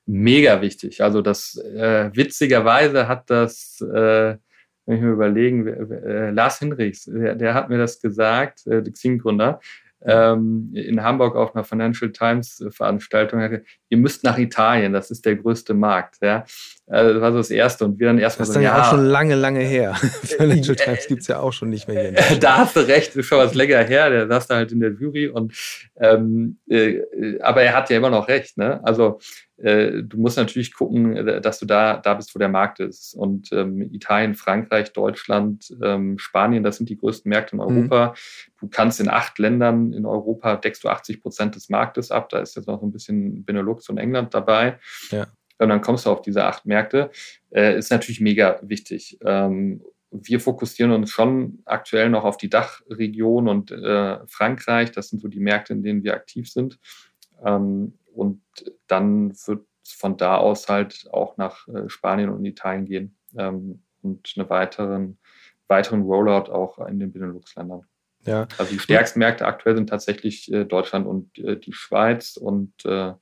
Mega wichtig. Also das äh, witzigerweise hat das, äh, wenn ich mir überlegen, äh, Lars Hinrichs, der, der, hat mir das gesagt, äh, der Xing-Gründer, ähm, in Hamburg auf einer Financial Times Veranstaltung, ihr müsst nach Italien, das ist der größte Markt. Ja? Also das war so das Erste. Und wir dann erstmal so, ja. Das ist auch schon lange, lange her. Financial Times gibt es ja auch schon nicht mehr hier. da hast du recht, ist schon was länger her, der saß da halt in der Jury. Und, ähm, äh, aber er hat ja immer noch recht. Ne? Also äh, du musst natürlich gucken, äh, dass du da, da bist, wo der Markt ist. Und ähm, Italien, Frankreich, Deutschland, ähm, Spanien, das sind die größten Märkte in mhm. Europa. Mhm. Du kannst in acht Ländern in Europa deckst du 80 Prozent des Marktes ab. Da ist jetzt noch so ein bisschen Benelux und England dabei. Ja. Und dann kommst du auf diese acht Märkte. Äh, ist natürlich mega wichtig. Ähm, wir fokussieren uns schon aktuell noch auf die Dachregion und äh, Frankreich. Das sind so die Märkte, in denen wir aktiv sind. Ähm, und dann wird es von da aus halt auch nach äh, Spanien und Italien gehen ähm, und einen weiteren, weiteren Rollout auch in den Benelux-Ländern. Ja. Also die stärksten Märkte aktuell sind tatsächlich äh, Deutschland und äh, die Schweiz und äh,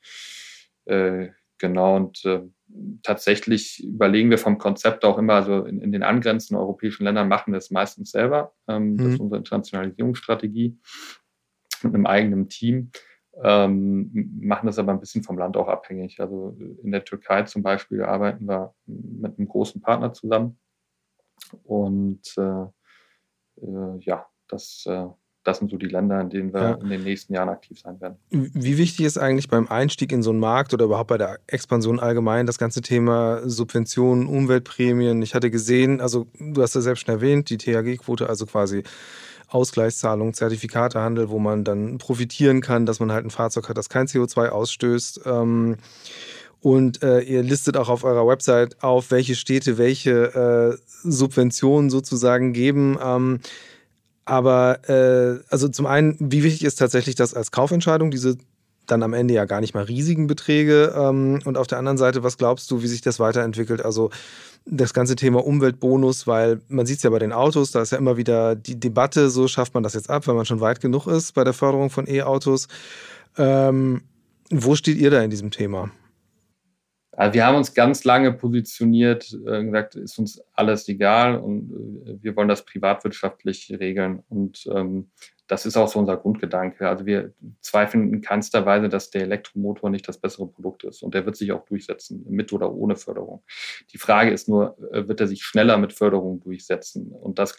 äh, genau und äh, tatsächlich überlegen wir vom Konzept auch immer, also in, in den angrenzenden europäischen Ländern machen wir es meistens selber. Ähm, mhm. Das ist unsere Internationalisierungsstrategie mit einem eigenen Team ähm, machen das aber ein bisschen vom Land auch abhängig. Also in der Türkei zum Beispiel arbeiten wir mit einem großen Partner zusammen. Und äh, äh, ja, das, äh, das sind so die Länder, in denen wir ja. in den nächsten Jahren aktiv sein werden. Wie wichtig ist eigentlich beim Einstieg in so einen Markt oder überhaupt bei der Expansion allgemein das ganze Thema Subventionen, Umweltprämien? Ich hatte gesehen, also du hast ja selbst schon erwähnt, die THG-Quote, also quasi Ausgleichszahlungen, Zertifikatehandel, wo man dann profitieren kann, dass man halt ein Fahrzeug hat, das kein CO2 ausstößt. Ähm, und äh, ihr listet auch auf eurer Website auf, welche Städte welche äh, Subventionen sozusagen geben. Ähm, aber äh, also zum einen, wie wichtig ist tatsächlich das als Kaufentscheidung, diese dann am Ende ja gar nicht mal riesigen Beträge. Ähm, und auf der anderen Seite, was glaubst du, wie sich das weiterentwickelt? Also das ganze Thema Umweltbonus, weil man sieht es ja bei den Autos, da ist ja immer wieder die Debatte, so schafft man das jetzt ab, wenn man schon weit genug ist bei der Förderung von E-Autos. Ähm, wo steht ihr da in diesem Thema? Also wir haben uns ganz lange positioniert, äh, gesagt, ist uns alles egal und äh, wir wollen das privatwirtschaftlich regeln. Und ähm, das ist auch so unser Grundgedanke. Also wir zweifeln in keinster Weise, dass der Elektromotor nicht das bessere Produkt ist. Und der wird sich auch durchsetzen, mit oder ohne Förderung. Die Frage ist nur, äh, wird er sich schneller mit Förderung durchsetzen? Und das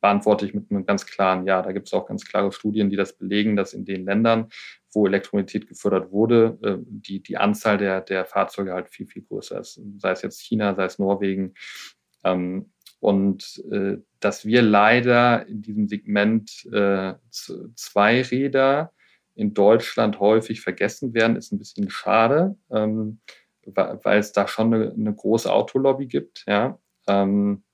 beantworte ich mit einem ganz klaren Ja. Da gibt es auch ganz klare Studien, die das belegen, dass in den Ländern, wo Elektromobilität gefördert wurde, äh, die, die Anzahl der, der Fahrzeuge halt viel, viel größer ist. Sei es jetzt China, sei es Norwegen. Ähm, und äh, dass wir leider in diesem Segment äh, Zweiräder in Deutschland häufig vergessen werden, ist ein bisschen schade, ähm, weil es da schon eine, eine große Autolobby gibt. Ja? Ähm,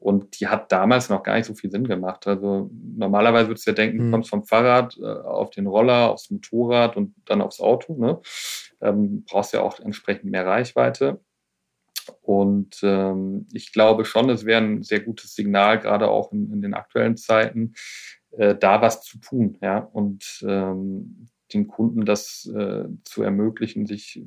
und die hat damals noch gar nicht so viel Sinn gemacht. Also normalerweise würdest du ja denken, du hm. kommst vom Fahrrad äh, auf den Roller, aufs Motorrad und dann aufs Auto. Ne? Ähm, brauchst ja auch entsprechend mehr Reichweite. Und ähm, ich glaube schon, es wäre ein sehr gutes Signal, gerade auch in, in den aktuellen Zeiten, äh, da was zu tun, ja, und ähm, den Kunden das äh, zu ermöglichen, sich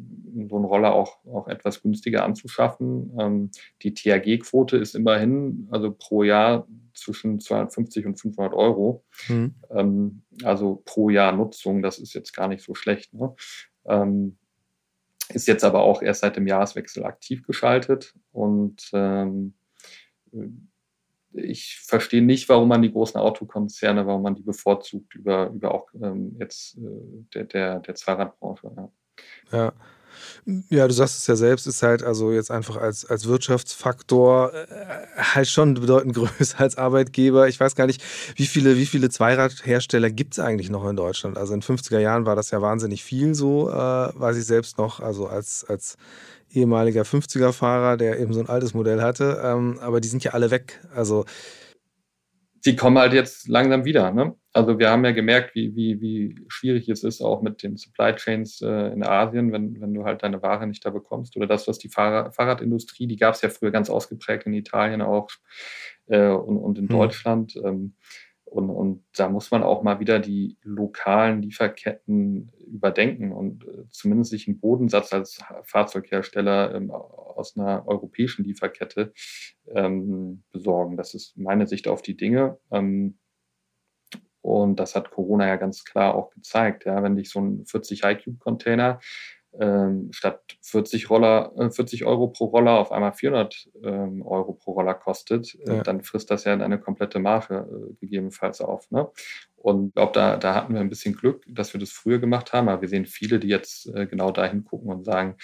so einen Roller auch, auch etwas günstiger anzuschaffen. Ähm, die THG-Quote ist immerhin, also pro Jahr zwischen 250 und 500 Euro. Mhm. Ähm, also pro Jahr Nutzung, das ist jetzt gar nicht so schlecht. Ne? Ähm, ist jetzt aber auch erst seit dem Jahreswechsel aktiv geschaltet und ähm, ich verstehe nicht, warum man die großen Autokonzerne, warum man die bevorzugt über, über auch ähm, jetzt äh, der, der, der Zweiradbranche. Ja. ja. Ja, du sagst es ja selbst, ist halt also jetzt einfach als, als Wirtschaftsfaktor äh, halt schon bedeutend größer als Arbeitgeber. Ich weiß gar nicht, wie viele, wie viele Zweiradhersteller gibt es eigentlich noch in Deutschland? Also in 50er Jahren war das ja wahnsinnig viel so, äh, weiß ich selbst noch, also als, als ehemaliger 50er-Fahrer, der eben so ein altes Modell hatte. Ähm, aber die sind ja alle weg. Also die kommen halt jetzt langsam wieder. Ne? Also wir haben ja gemerkt, wie, wie, wie schwierig es ist, auch mit den Supply Chains äh, in Asien, wenn, wenn du halt deine Ware nicht da bekommst. Oder das, was die Fahrrad, Fahrradindustrie, die gab es ja früher ganz ausgeprägt in Italien auch äh, und, und in mhm. Deutschland. Ähm, und, und da muss man auch mal wieder die lokalen Lieferketten überdenken und äh, zumindest sich einen Bodensatz als Fahrzeughersteller ähm, aus einer europäischen Lieferkette ähm, besorgen. Das ist meine Sicht auf die Dinge. Ähm, Und das hat Corona ja ganz klar auch gezeigt. Ja, wenn dich so ein 40 High-Cube-Container ähm, statt 40, Roller, äh, 40 Euro pro Roller auf einmal 400 ähm, Euro pro Roller kostet, äh, ja. dann frisst das ja eine komplette Marge äh, gegebenenfalls auf. Ne? Und ich glaube, da, da hatten wir ein bisschen Glück, dass wir das früher gemacht haben, aber wir sehen viele, die jetzt äh, genau dahin gucken und sagen,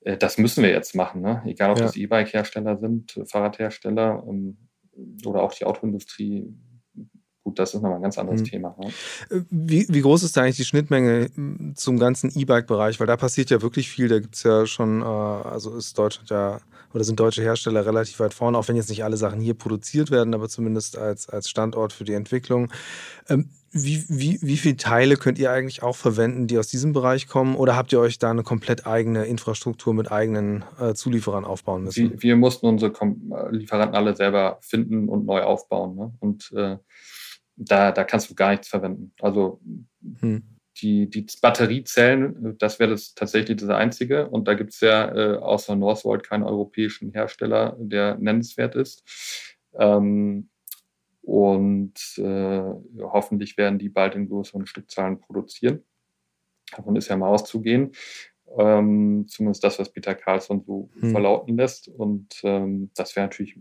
äh, das müssen wir jetzt machen. Ne? Egal, ob ja. das E-Bike-Hersteller sind, Fahrradhersteller ähm, oder auch die Autoindustrie gut, das ist nochmal ein ganz anderes mhm. Thema. Ne? Äh, wie, wie, groß ist da eigentlich die Schnittmenge hm, zum ganzen E-Bike-Bereich? Weil da passiert ja wirklich viel. Da gibt es ja schon, äh, also ist Deutschland ja, oder sind deutsche Hersteller relativ weit vorne, auch wenn jetzt nicht alle Sachen hier produziert werden, aber zumindest als, als Standort für die Entwicklung. Ähm, wie, wie, wie viele Teile könnt ihr eigentlich auch verwenden, die aus diesem Bereich kommen? Oder habt ihr euch da eine komplett eigene Infrastruktur mit eigenen äh, Zulieferern aufbauen müssen? Wir, wir mussten unsere Lieferanten alle selber finden und neu aufbauen. Ne? Und äh, da, da kannst du gar nichts verwenden. Also hm. die, die Batteriezellen, das wäre das tatsächlich das Einzige. Und da gibt es ja äh, außer Northvolt keinen europäischen Hersteller, der nennenswert ist. Ähm, und äh, hoffentlich werden die bald in größeren Stückzahlen produzieren. Davon ist ja mal auszugehen. Ähm, zumindest das, was Peter Carlsson so hm. verlauten lässt. Und ähm, das wäre natürlich,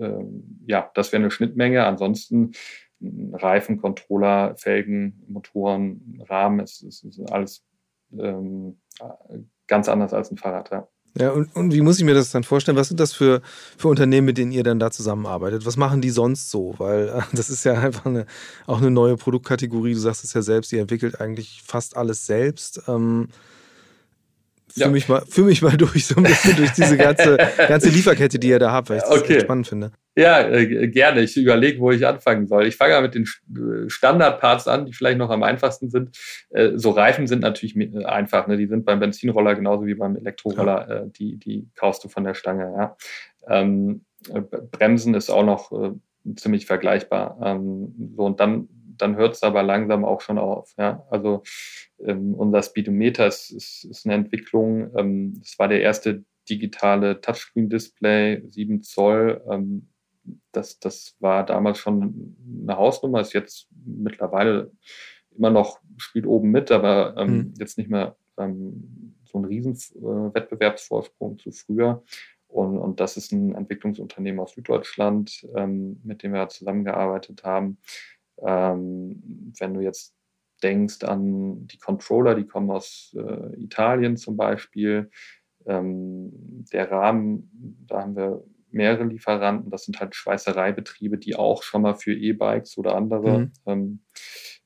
ähm, ja, das wäre eine Schnittmenge. Ansonsten Reifen, Controller, Felgen, Motoren, Rahmen, es ist, ist, alles ähm, ganz anders als ein Fahrrad. Ja. Ja, und, und wie muss ich mir das dann vorstellen? Was sind das für, für Unternehmen, mit denen ihr dann da zusammenarbeitet? Was machen die sonst so? Weil äh, das ist ja einfach eine, auch eine neue Produktkategorie. Du sagst es ja selbst, ihr entwickelt eigentlich fast alles selbst. Ähm, Führ, ja. mich mal, mich mal durch so ein bisschen durch diese ganze, ganze Lieferkette, die ihr da habt, weil ich das okay. spannend finde. Ja, äh, gerne. Ich überlege, wo ich anfangen soll. Ich fange mit den äh, Standardparts an, die vielleicht noch am einfachsten sind. Äh, so Reifen sind natürlich äh, einfach. Ne? Die sind beim Benzinroller genauso wie beim Elektroroller. Ja. Äh, die, die kaufst du von der Stange. Ja? Ähm, Bremsen ist auch noch äh, ziemlich vergleichbar. Ähm, so und dann dann hört es aber langsam auch schon auf. Ja? Also ähm, unser Speedometer ist, ist, ist eine Entwicklung. Ähm, das war der erste digitale Touchscreen-Display, 7 Zoll. Ähm, das, das war damals schon eine Hausnummer, ist jetzt mittlerweile immer noch, spielt oben mit, aber ähm, mhm. jetzt nicht mehr ähm, so ein riesen äh, Wettbewerbsvorsprung zu früher. Und, und das ist ein Entwicklungsunternehmen aus Süddeutschland, ähm, mit dem wir zusammengearbeitet haben. Ähm, wenn du jetzt denkst an die Controller, die kommen aus äh, Italien zum Beispiel. Ähm, der Rahmen, da haben wir mehrere Lieferanten. Das sind halt Schweißereibetriebe, die auch schon mal für E-Bikes oder andere mhm. ähm,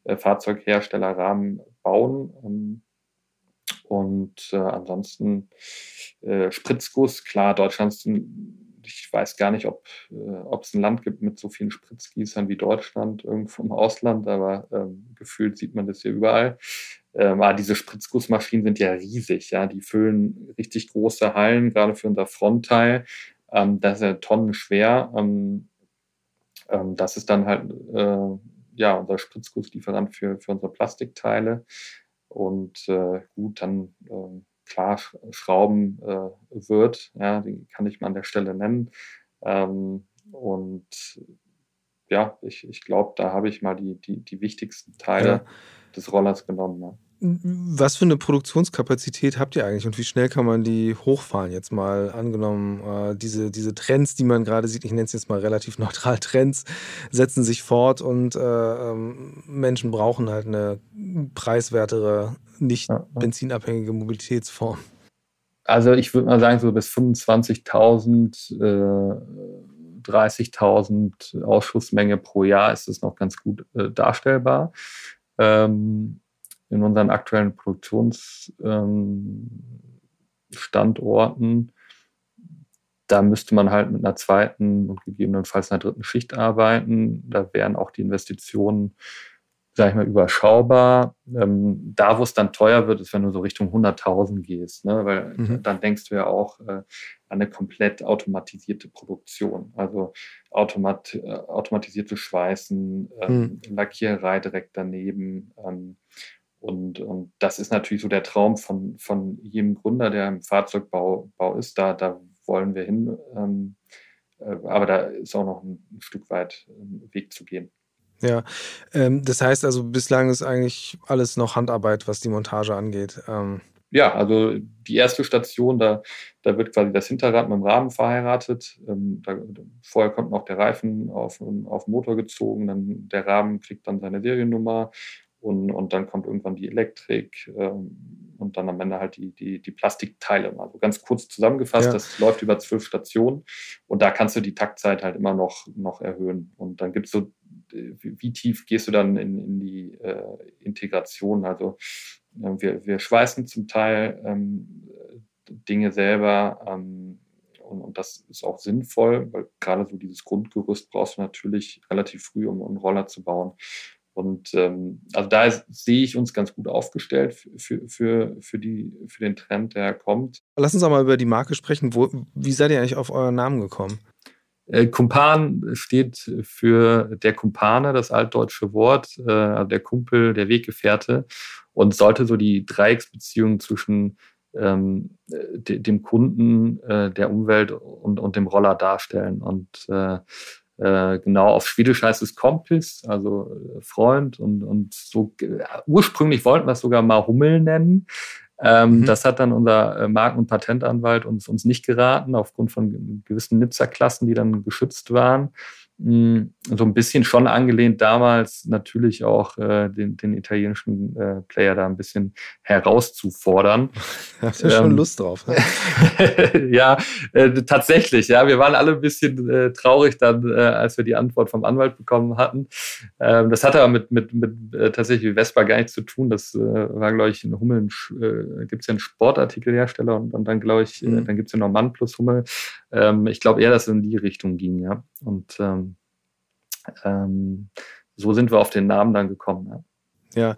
äh, Fahrzeughersteller Rahmen bauen. Ähm, und äh, ansonsten äh, Spritzguss, klar, Deutschland ist ein ich weiß gar nicht, ob äh, es ein Land gibt mit so vielen Spritzgießern wie Deutschland, irgendwo im Ausland, aber ähm, gefühlt sieht man das hier überall. Ähm, aber diese Spritzgussmaschinen sind ja riesig, ja, die füllen richtig große Hallen, gerade für unser Frontteil. Ähm, das ist ja tonnenschwer. Ähm, ähm, das ist dann halt äh, ja unser Spritzgusslieferant für, für unsere Plastikteile. Und äh, gut, dann äh, klar Schrauben äh, wird, ja, die kann ich mal an der Stelle nennen. Ähm, und ja, ich, ich glaube, da habe ich mal die, die, die wichtigsten Teile ja. Des Rollers genommen. Ja. Was für eine Produktionskapazität habt ihr eigentlich und wie schnell kann man die hochfahren? Jetzt mal angenommen, äh, diese, diese Trends, die man gerade sieht, ich nenne es jetzt mal relativ neutral, Trends setzen sich fort und äh, ähm, Menschen brauchen halt eine preiswertere, nicht benzinabhängige Mobilitätsform. Also ich würde mal sagen, so bis 25.000, äh, 30.000 Ausschussmenge pro Jahr ist es noch ganz gut äh, darstellbar. Ähm, in unseren aktuellen Produktionsstandorten, ähm, da müsste man halt mit einer zweiten und gegebenenfalls einer dritten Schicht arbeiten. Da wären auch die Investitionen, sage ich mal, überschaubar. Ähm, da, wo es dann teuer wird, ist, wenn du so Richtung 100.000 gehst, ne? weil mhm. dann denkst du ja auch äh, an eine komplett automatisierte Produktion. Also automat, äh, automatisierte Schweißen, ähm, mhm. Lackiererei direkt daneben. Ähm, und, und das ist natürlich so der Traum von, von jedem Gründer, der im Fahrzeugbau Bau ist. Da, da wollen wir hin. Ähm, äh, aber da ist auch noch ein, ein Stück weit ein Weg zu gehen. Ja, ähm, das heißt also, bislang ist eigentlich alles noch Handarbeit, was die Montage angeht. Ähm. Ja, also die erste Station, da, da wird quasi das Hinterrad mit dem Rahmen verheiratet. Ähm, da, vorher kommt noch der Reifen auf, auf den Motor gezogen, dann der Rahmen kriegt dann seine Seriennummer und, und dann kommt irgendwann die Elektrik ähm, und dann am Ende halt die, die, die Plastikteile. Also ganz kurz zusammengefasst, ja. das läuft über zwölf Stationen und da kannst du die Taktzeit halt immer noch, noch erhöhen. Und dann gibt es so, wie, tief gehst du dann in, in die äh, Integration? Also äh, wir, wir schweißen zum Teil ähm, Dinge selber. Ähm, und, und, das ist auch sinnvoll, weil gerade so dieses Grundgerüst brauchst du natürlich relativ früh, um einen Roller zu bauen. Und ähm, also da ist, sehe ich uns ganz gut aufgestellt für, für, für, die, für den Trend, der kommt. Lass uns auch mal über die Marke sprechen. Wo, wie seid ihr eigentlich auf euren Namen gekommen? Äh, Kumpan steht für der Kumpane, das altdeutsche Wort, äh, also der Kumpel, der Weggefährte und sollte so die Dreiecksbeziehung zwischen ähm, de, dem Kunden, äh, der Umwelt und, und dem Roller darstellen. Und äh, äh, genau, auf Schwedisch heißt es Kompis, also Freund und, und so. Ursprünglich wollten wir es sogar mal Hummel nennen. Ähm, mhm. Das hat dann unser äh, Marken- und Patentanwalt uns, uns nicht geraten, aufgrund von gewissen Nizza-Klassen, die dann geschützt waren. Mm, so ein bisschen schon angelehnt damals natürlich auch äh, den, den, italienischen äh, Player da ein bisschen herauszufordern. Hast du ja schon ähm, Lust drauf. Ne? ja, äh, tatsächlich. Ja, wir waren alle ein bisschen äh, traurig dann, äh, als wir die Antwort vom Anwalt bekommen hatten. Ähm, das hatte aber mit, mit, mit äh, tatsächlich Vespa gar nichts zu tun. Das war, glaube ich, in Hummeln, gibt es ja einen Sportartikelhersteller und, und dann, glaube ich, mhm. dann gibt es ja noch Mann plus Hummel. Ähm, ich glaube eher, dass es in die Richtung ging, ja. Und ähm, ähm, so sind wir auf den Namen dann gekommen. Ja. Ja,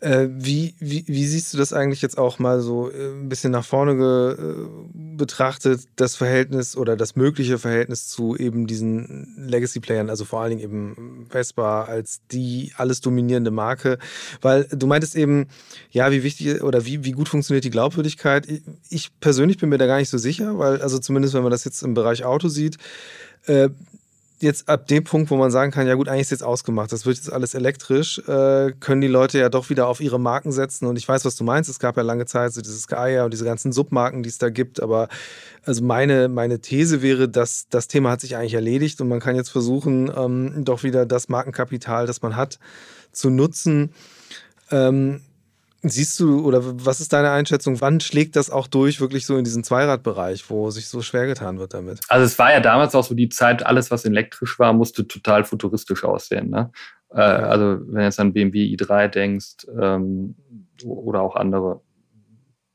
äh, wie, wie, wie siehst du das eigentlich jetzt auch mal so äh, ein bisschen nach vorne ge, äh, betrachtet, das Verhältnis oder das mögliche Verhältnis zu eben diesen Legacy-Playern, also vor allen Dingen eben Vespa als die alles dominierende Marke? Weil du meintest eben, ja, wie wichtig oder wie, wie gut funktioniert die Glaubwürdigkeit? Ich persönlich bin mir da gar nicht so sicher, weil, also zumindest wenn man das jetzt im Bereich Auto sieht, äh, jetzt ab dem Punkt, wo man sagen kann, ja gut, eigentlich ist jetzt ausgemacht, das wird jetzt alles elektrisch, äh, können die Leute ja doch wieder auf ihre Marken setzen. Und ich weiß, was du meinst. Es gab ja lange Zeit so dieses Gaia und diese ganzen Submarken, die es da gibt. Aber also meine, meine These wäre, dass das Thema hat sich eigentlich erledigt und man kann jetzt versuchen, ähm, doch wieder das Markenkapital, das man hat, zu nutzen. Ähm, Siehst du oder was ist deine Einschätzung? Wann schlägt das auch durch, wirklich so in diesen Zweiradbereich, wo sich so schwer getan wird damit? Also es war ja damals auch so die Zeit, alles was elektrisch war, musste total futuristisch aussehen. Ne? Äh, also wenn du jetzt an BMW i3 denkst ähm, oder auch andere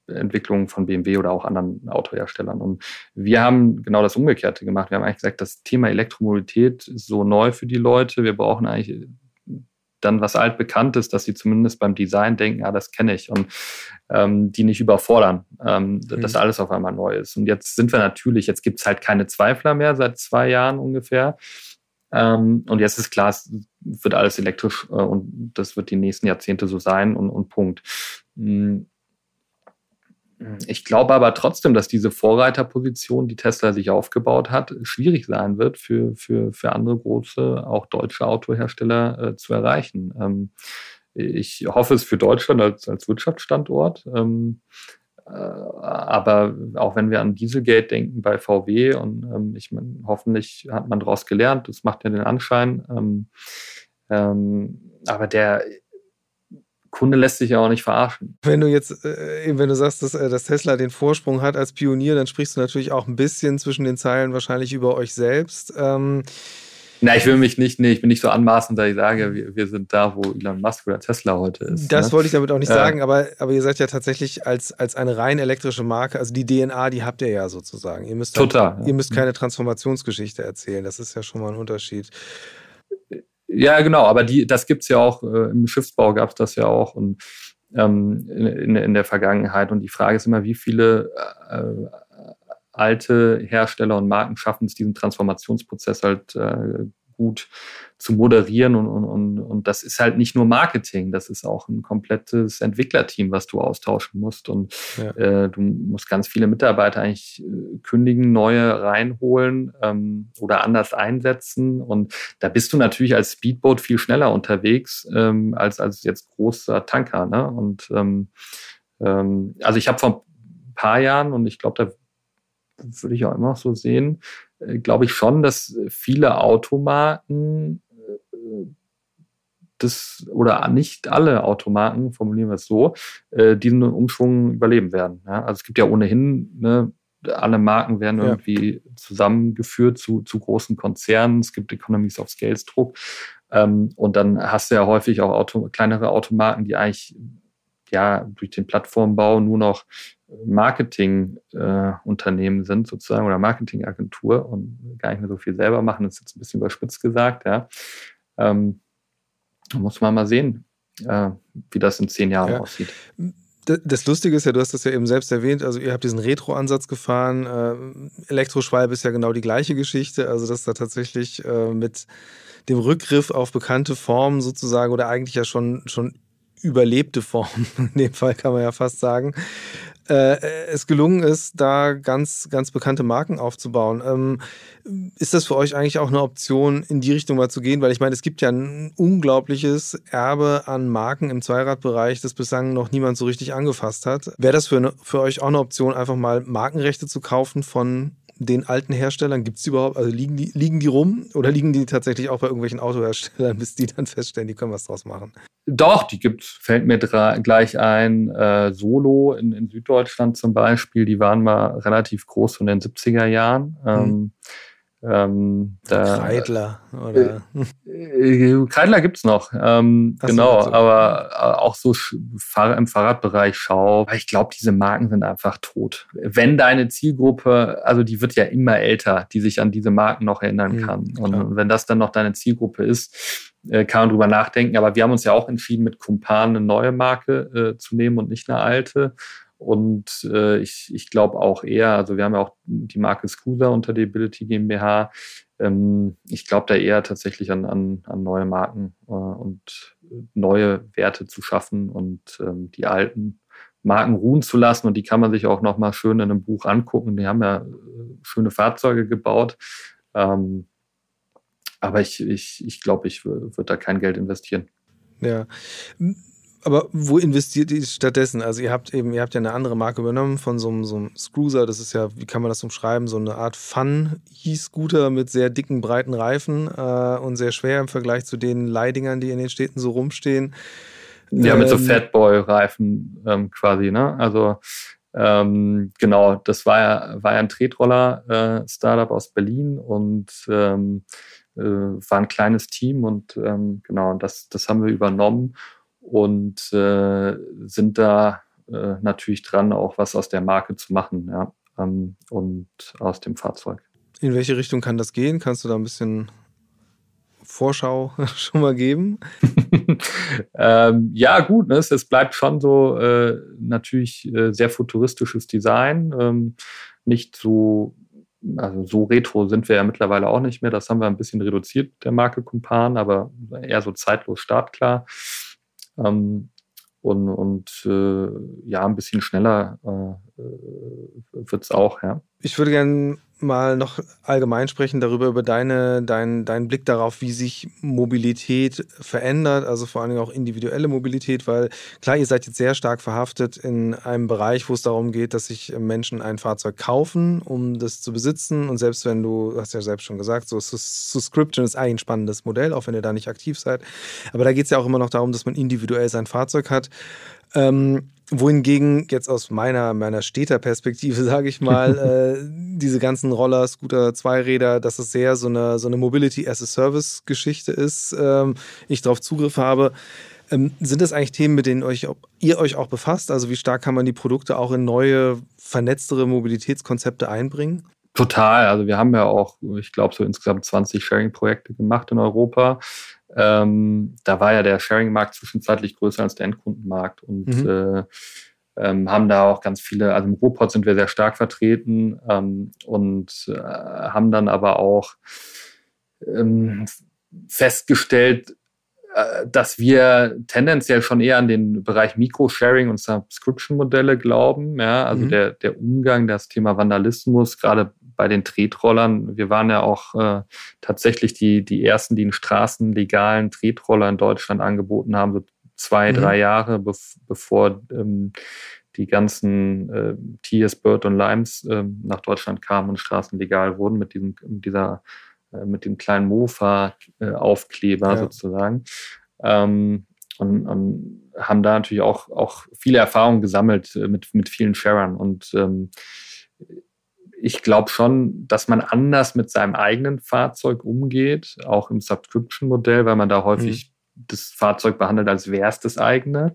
Entwicklungen von BMW oder auch anderen Autoherstellern. Und wir haben genau das Umgekehrte gemacht. Wir haben eigentlich gesagt, das Thema Elektromobilität ist so neu für die Leute. Wir brauchen eigentlich dann was altbekanntes, dass sie zumindest beim Design denken, ah, das kenne ich und ähm, die nicht überfordern, ähm, mhm. dass alles auf einmal neu ist. Und jetzt sind wir natürlich, jetzt gibt es halt keine Zweifler mehr seit zwei Jahren ungefähr. Ähm, und jetzt ist klar, es wird alles elektrisch äh, und das wird die nächsten Jahrzehnte so sein und, und Punkt. Mhm. Ich glaube aber trotzdem, dass diese Vorreiterposition, die Tesla sich aufgebaut hat, schwierig sein wird für, für, für andere große, auch deutsche Autohersteller äh, zu erreichen. Ähm, ich hoffe es für Deutschland als, als Wirtschaftsstandort. Ähm, äh, aber auch wenn wir an Dieselgate denken bei VW und ähm, ich meine, hoffentlich hat man daraus gelernt, das macht ja den Anschein. Ähm, ähm, aber der Kunde lässt sich ja auch nicht verarschen. Wenn du jetzt, äh, wenn du sagst, dass, äh, dass Tesla den Vorsprung hat als Pionier, dann sprichst du natürlich auch ein bisschen zwischen den Zeilen wahrscheinlich über euch selbst. Ähm, na, ich will mich nicht, nee, ich bin nicht so anmaßend, dass ich sage, wir, wir sind da, wo Elon Musk oder Tesla heute ist. Das ne? wollte ich damit auch nicht äh, sagen, aber, aber ihr seid ja tatsächlich als, als eine rein elektrische Marke, also die DNA, die habt ihr ja sozusagen. Ihr müsst, halt Total, halt, ihr müsst keine Transformationsgeschichte erzählen, das ist ja schon mal ein Unterschied. Ja, genau, aber die, das gibt's ja auch, äh, im Schiffsbau gab's das ja auch und ähm, in, in, der Vergangenheit. Und die Frage ist immer, wie viele äh, alte Hersteller und Marken schaffen es, diesen Transformationsprozess halt äh, gut zu moderieren und, und, und, und das ist halt nicht nur Marketing, das ist auch ein komplettes Entwicklerteam, was du austauschen musst und ja. äh, du musst ganz viele Mitarbeiter eigentlich äh, kündigen, neue reinholen ähm, oder anders einsetzen und da bist du natürlich als Speedboat viel schneller unterwegs ähm, als als jetzt großer Tanker, ne? Und ähm, ähm, also ich habe vor ein paar Jahren und ich glaube, da würde ich auch immer noch so sehen, glaube ich schon, dass viele Automarken das, oder nicht alle Automarken, formulieren wir es so, äh, diesen Umschwung überleben werden. Also es gibt ja ohnehin, ne, alle Marken werden ja. irgendwie zusammengeführt zu, zu großen Konzernen. Es gibt Economies of Scales Druck. Ähm, und dann hast du ja häufig auch Auto, kleinere Automarken, die eigentlich ja durch den Plattformbau nur noch Marketingunternehmen äh, sind sozusagen oder Marketingagentur und gar nicht mehr so viel selber machen. Das ist jetzt ein bisschen überspitzt gesagt, ja. Ähm, muss man mal sehen, äh, wie das in zehn Jahren ja. aussieht. Das Lustige ist ja, du hast das ja eben selbst erwähnt, also ihr habt diesen Retro-Ansatz gefahren. Äh, Elektroschwalbe ist ja genau die gleiche Geschichte, also dass da tatsächlich äh, mit dem Rückgriff auf bekannte Formen sozusagen oder eigentlich ja schon, schon überlebte Formen, in dem Fall kann man ja fast sagen, äh, es gelungen ist, da ganz, ganz bekannte Marken aufzubauen. Ähm, ist das für euch eigentlich auch eine Option, in die Richtung mal zu gehen? Weil ich meine, es gibt ja ein unglaubliches Erbe an Marken im Zweiradbereich, das bislang noch niemand so richtig angefasst hat. Wäre das für, für euch auch eine Option, einfach mal Markenrechte zu kaufen von den alten Herstellern? Gibt es überhaupt, also liegen die, liegen die rum oder liegen die tatsächlich auch bei irgendwelchen Autoherstellern, bis die dann feststellen, die können was draus machen? Doch, die gibt fällt mir gleich ein. Äh, Solo in, in, Süddeutschland zum Beispiel, die waren mal relativ groß in den 70er Jahren. Ähm, hm. Ähm, da, Kreidler, oder? Äh, äh Kreidler gibt's noch, ähm, genau, so. aber äh, auch so im Fahrradbereich Schau. Ich glaube, diese Marken sind einfach tot. Wenn deine Zielgruppe, also die wird ja immer älter, die sich an diese Marken noch erinnern mhm, kann. Und klar. wenn das dann noch deine Zielgruppe ist, äh, kann man drüber nachdenken. Aber wir haben uns ja auch entschieden, mit Kumpan eine neue Marke äh, zu nehmen und nicht eine alte. Und äh, ich, ich glaube auch eher, also wir haben ja auch die Marke Scusa unter der Ability GmbH. Ähm, ich glaube da eher tatsächlich an, an, an neue Marken äh, und neue Werte zu schaffen und ähm, die alten Marken ruhen zu lassen. Und die kann man sich auch nochmal schön in einem Buch angucken. Die haben ja äh, schöne Fahrzeuge gebaut. Ähm, aber ich, ich, ich glaube, ich würde da kein Geld investieren. Ja aber wo investiert ihr stattdessen? Also ihr habt eben, ihr habt ja eine andere Marke übernommen von so einem, so einem Cruiser, das ist ja, wie kann man das umschreiben, so eine Art Fun-E-Scooter mit sehr dicken, breiten Reifen äh, und sehr schwer im Vergleich zu den Leidingern, die in den Städten so rumstehen. Ja, mit so ähm, Fatboy-Reifen ähm, quasi, ne? Also ähm, genau, das war ja, war ja ein Tretroller-Startup äh, aus Berlin und ähm, äh, war ein kleines Team und ähm, genau, das, das haben wir übernommen und äh, sind da äh, natürlich dran, auch was aus der Marke zu machen ja, ähm, und aus dem Fahrzeug. In welche Richtung kann das gehen? Kannst du da ein bisschen Vorschau schon mal geben? ähm, ja, gut, ne, es, es, bleibt schon so äh, natürlich äh, sehr futuristisches Design. Ähm, nicht so, also so retro sind wir ja mittlerweile auch nicht mehr. Das haben wir ein bisschen reduziert, der Marke Kumpan, aber eher so zeitlos startklar. Ähm, und und äh, ja, ein bisschen schneller äh, wird es auch, ja. Ich würde gerne mal noch allgemein sprechen darüber, über deine, dein, deinen Blick darauf, wie sich Mobilität verändert, also vor allen Dingen auch individuelle Mobilität, weil klar, ihr seid jetzt sehr stark verhaftet in einem Bereich, wo es darum geht, dass sich Menschen ein Fahrzeug kaufen, um das zu besitzen. Und selbst wenn du, hast ja selbst schon gesagt, so Subscription ist eigentlich ein spannendes Modell, auch wenn ihr da nicht aktiv seid. Aber da geht es ja auch immer noch darum, dass man individuell sein Fahrzeug hat. Ähm, wohingegen jetzt aus meiner, meiner Städterperspektive, sage ich mal, äh, diese ganzen Roller, Scooter, Zweiräder, dass es sehr so eine, so eine Mobility-as-a-Service-Geschichte ist, ähm, ich darauf Zugriff habe. Ähm, sind das eigentlich Themen, mit denen euch, ihr euch auch befasst? Also wie stark kann man die Produkte auch in neue, vernetztere Mobilitätskonzepte einbringen? Total. Also wir haben ja auch, ich glaube, so insgesamt 20 Sharing-Projekte gemacht in Europa. Ähm, da war ja der Sharing-Markt zwischenzeitlich größer als der Endkundenmarkt und mhm. äh, ähm, haben da auch ganz viele, also im Ruhrpott sind wir sehr stark vertreten ähm, und äh, haben dann aber auch ähm, festgestellt, dass wir tendenziell schon eher an den Bereich Microsharing und Subscription-Modelle glauben. Ja, also mhm. der, der Umgang, das Thema Vandalismus, gerade bei den Tretrollern. Wir waren ja auch äh, tatsächlich die, die ersten, die einen straßenlegalen Tretroller in Deutschland angeboten haben, so zwei, mhm. drei Jahre bev bevor ähm, die ganzen äh, TS Bird und Limes äh, nach Deutschland kamen und straßenlegal wurden mit diesem, mit dieser äh, mit dem kleinen Mofa-Aufkleber ja. sozusagen. Ähm, und, und, haben da natürlich auch, auch viele Erfahrungen gesammelt äh, mit, mit vielen Sharern. Und ähm, ich glaube schon, dass man anders mit seinem eigenen Fahrzeug umgeht, auch im Subscription-Modell, weil man da häufig mhm. das Fahrzeug behandelt, als wäre es das eigene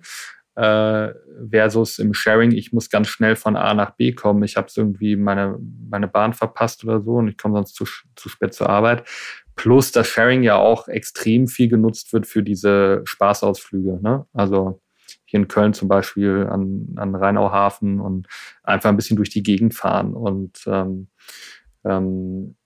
äh, versus im Sharing, ich muss ganz schnell von A nach B kommen. Ich habe irgendwie meine, meine Bahn verpasst oder so und ich komme sonst zu, zu spät zur Arbeit. Plus, dass Sharing ja auch extrem viel genutzt wird für diese Spaßausflüge. Ne? Also hier in Köln zum Beispiel an, an Rheinauhafen und einfach ein bisschen durch die Gegend fahren. Und ähm, ähm,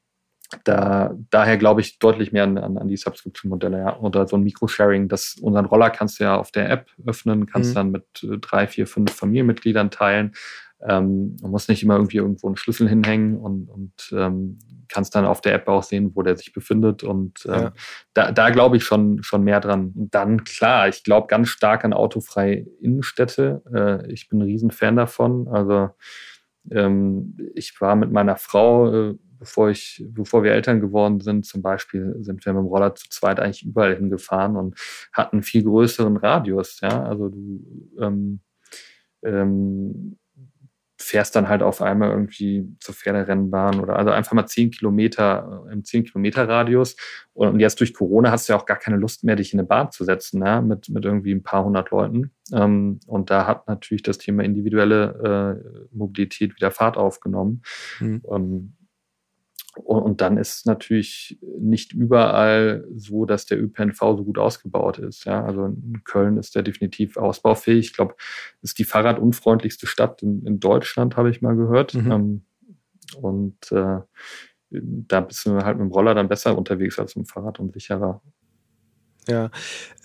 da, daher glaube ich deutlich mehr an, an, die Subscription-Modelle, ja. Oder so ein Microsharing, das unseren Roller kannst du ja auf der App öffnen, kannst mhm. dann mit äh, drei, vier, fünf Familienmitgliedern teilen. Ähm, man muss nicht immer irgendwie irgendwo einen Schlüssel hinhängen und, und ähm, kannst dann auf der App auch sehen, wo der sich befindet. Und ähm, ja. da, da glaube ich schon, schon mehr dran. Und dann, klar, ich glaube ganz stark an autofreie Innenstädte. Äh, ich bin ein Riesenfan davon. Also ähm, ich war mit meiner Frau äh, bevor ich, bevor wir Eltern geworden sind, zum Beispiel, sind wir mit dem Roller zu zweit eigentlich überall hingefahren und hatten einen viel größeren Radius. Ja, also du ähm, ähm, fährst dann halt auf einmal irgendwie zur Pferderennbahn oder also einfach mal zehn Kilometer äh, im zehn Kilometer Radius. Und jetzt durch Corona hast du ja auch gar keine Lust mehr, dich in eine Bahn zu setzen, ja, mit, mit irgendwie ein paar hundert Leuten. Ähm, und da hat natürlich das Thema individuelle äh, Mobilität wieder Fahrt aufgenommen. Mhm. Und dann ist es natürlich nicht überall so, dass der ÖPNV so gut ausgebaut ist. Ja, also in Köln ist der definitiv ausbaufähig. Ich glaube, es ist die fahrradunfreundlichste Stadt in, in Deutschland, habe ich mal gehört. Mhm. Ähm, und äh, da bist du halt mit dem Roller dann besser unterwegs als mit dem Fahrrad und sicherer. Ja,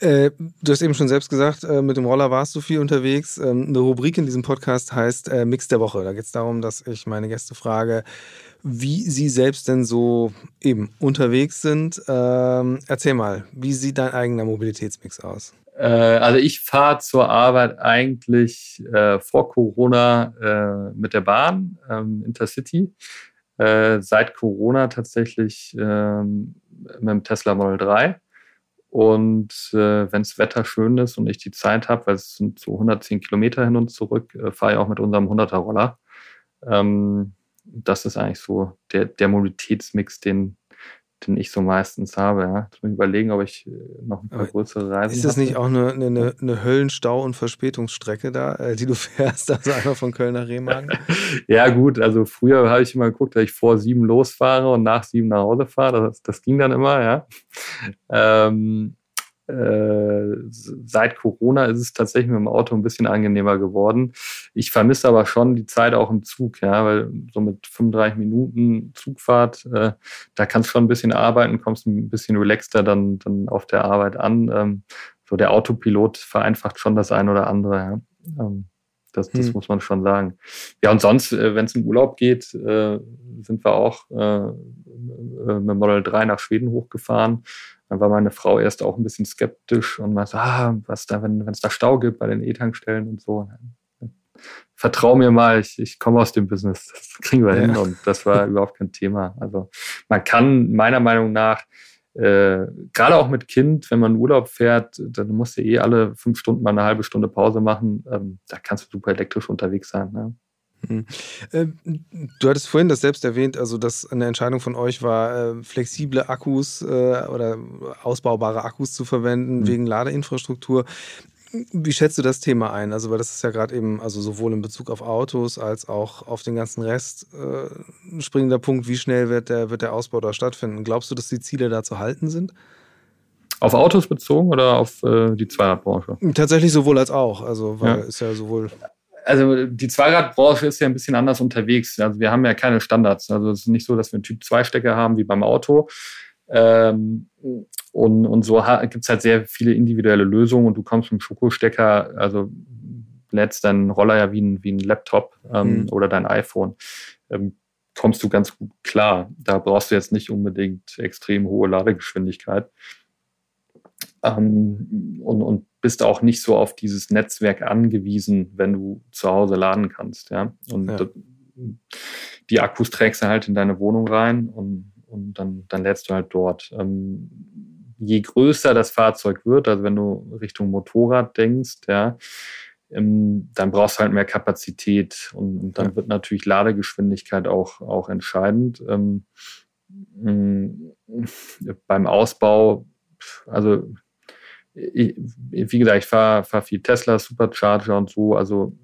äh, du hast eben schon selbst gesagt, äh, mit dem Roller warst du viel unterwegs. Ähm, eine Rubrik in diesem Podcast heißt äh, Mix der Woche. Da geht es darum, dass ich meine Gäste frage, wie sie selbst denn so eben unterwegs sind. Ähm, erzähl mal, wie sieht dein eigener Mobilitätsmix aus? Äh, also ich fahre zur Arbeit eigentlich äh, vor Corona äh, mit der Bahn, ähm, Intercity. Seit Corona tatsächlich ähm, mit dem Tesla Model 3. Und äh, wenn das Wetter schön ist und ich die Zeit habe, weil es sind so 110 Kilometer hin und zurück, äh, fahre ich auch mit unserem 100er Roller. Ähm, das ist eigentlich so der, der Mobilitätsmix, den, den ich so meistens habe. Ja. Jetzt muss ich überlegen, ob ich äh, noch ein paar größere Reisen Ist das hatte. nicht auch eine, eine, eine Höllenstau- und Verspätungsstrecke da, äh, die du fährst, also einfach von Köln nach Remagen? ja, gut, also früher habe ich immer geguckt, dass ich vor sieben losfahre und nach sieben nach Hause fahre. Das, das ging dann immer, ja. Ähm, äh, seit Corona ist es tatsächlich mit dem Auto ein bisschen angenehmer geworden. Ich vermisse aber schon die Zeit auch im Zug, ja, weil so mit 35 Minuten Zugfahrt, äh, da kannst du schon ein bisschen arbeiten, kommst ein bisschen relaxter dann, dann auf der Arbeit an. Ähm, so der Autopilot vereinfacht schon das ein oder andere, ja. Ähm, das, das hm. muss man schon sagen. Ja, und sonst, äh, wenn es im Urlaub geht, äh, sind wir auch äh, mit Model 3 nach Schweden hochgefahren dann war meine Frau erst auch ein bisschen skeptisch und meinte, ah, was da, wenn es da Stau gibt bei den E-Tankstellen und so. Vertrau mir mal, ich, ich komme aus dem Business, das kriegen wir ja. hin und das war überhaupt kein Thema. Also man kann meiner Meinung nach äh, gerade auch mit Kind, wenn man Urlaub fährt, dann musst du eh alle fünf Stunden mal eine halbe Stunde Pause machen. Ähm, da kannst du super elektrisch unterwegs sein. Ne? Mhm. Äh, du hattest vorhin das selbst erwähnt, also dass eine Entscheidung von euch war, äh, flexible Akkus äh, oder ausbaubare Akkus zu verwenden mhm. wegen Ladeinfrastruktur. Wie schätzt du das Thema ein? Also, weil das ist ja gerade eben, also sowohl in Bezug auf Autos als auch auf den ganzen Rest ein springender Punkt. Wie schnell wird der, wird der Ausbau da stattfinden? Glaubst du, dass die Ziele da zu halten sind? Auf Autos bezogen oder auf äh, die Zweiradbranche? Tatsächlich sowohl als auch. Also, weil ja. ist ja sowohl also die Zweiradbranche ist ja ein bisschen anders unterwegs. Also wir haben ja keine Standards. Also es ist nicht so, dass wir einen Typ 2 Stecker haben wie beim Auto. Ähm, und, und so gibt es halt sehr viele individuelle Lösungen und du kommst mit dem Schokostecker, also lädst deinen Roller ja wie ein, wie ein Laptop ähm, mhm. oder dein iPhone, ähm, kommst du ganz gut klar. Da brauchst du jetzt nicht unbedingt extrem hohe Ladegeschwindigkeit. Ähm, und, und bist auch nicht so auf dieses Netzwerk angewiesen, wenn du zu Hause laden kannst. Ja? Und ja. die Akkus trägst du halt in deine Wohnung rein und, und dann, dann lädst du halt dort. Ähm, je größer das Fahrzeug wird, also wenn du Richtung Motorrad denkst, ja, ähm, dann brauchst du halt mehr Kapazität und, und dann ja. wird natürlich Ladegeschwindigkeit auch, auch entscheidend. Ähm, beim Ausbau, also ich, wie gesagt, ich fahre fahr viel Tesla, Supercharger und so. Also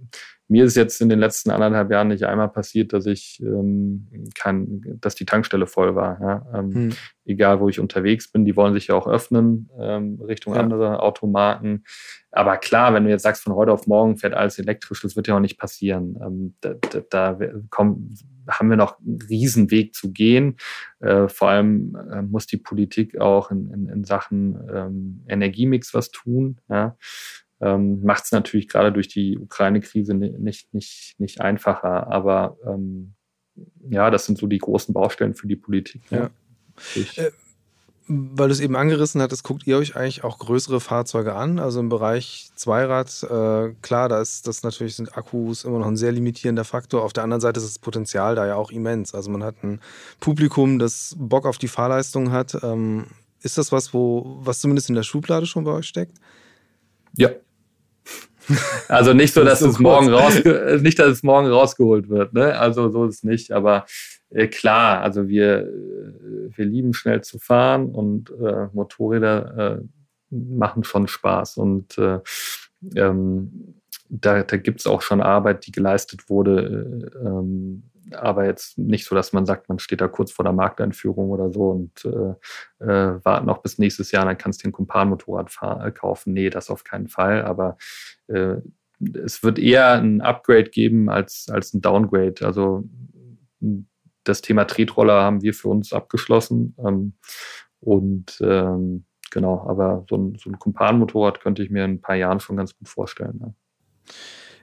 mir ist jetzt in den letzten anderthalb Jahren nicht einmal passiert, dass ich ähm, kann, dass die Tankstelle voll war. Ja? Ähm, hm. Egal, wo ich unterwegs bin, die wollen sich ja auch öffnen ähm, Richtung ja. andere Automarken. Aber klar, wenn du jetzt sagst, von heute auf morgen fährt alles elektrisch, das wird ja auch nicht passieren. Ähm, da, da, da kommen, haben wir noch einen riesen Weg zu gehen. Äh, vor allem äh, muss die Politik auch in, in, in Sachen ähm, Energiemix was tun. Ja? Ähm, macht es natürlich gerade durch die Ukraine-Krise nicht, nicht, nicht einfacher. Aber ähm, ja, das sind so die großen Baustellen für die Politik. Ja. ja. Äh, weil du es eben angerissen hattest, guckt ihr euch eigentlich auch größere Fahrzeuge an? Also im Bereich Zweirad, äh, klar, da ist das natürlich sind Akkus immer noch ein sehr limitierender Faktor. Auf der anderen Seite ist das Potenzial da ja auch immens. Also man hat ein Publikum, das Bock auf die Fahrleistung hat. Ähm, ist das was, wo, was zumindest in der Schublade schon bei euch steckt? Ja, also nicht so, dass so es morgen rausge nicht, dass es morgen rausgeholt wird. Ne? Also so ist es nicht. Aber äh, klar, also wir, äh, wir lieben schnell zu fahren und äh, Motorräder äh, machen schon Spaß. Und äh, ähm, da, da gibt es auch schon Arbeit, die geleistet wurde, äh, ähm, aber jetzt nicht so, dass man sagt, man steht da kurz vor der Markteinführung oder so und äh, äh, warten noch bis nächstes Jahr, dann kannst du den Kumpan-Motorrad äh, kaufen. Nee, das auf keinen Fall. Aber äh, es wird eher ein Upgrade geben als, als ein Downgrade. Also das Thema Tretroller haben wir für uns abgeschlossen. Ähm, und ähm, genau, aber so ein, so ein Kumpan-Motorrad könnte ich mir in ein paar Jahren schon ganz gut vorstellen. Ja.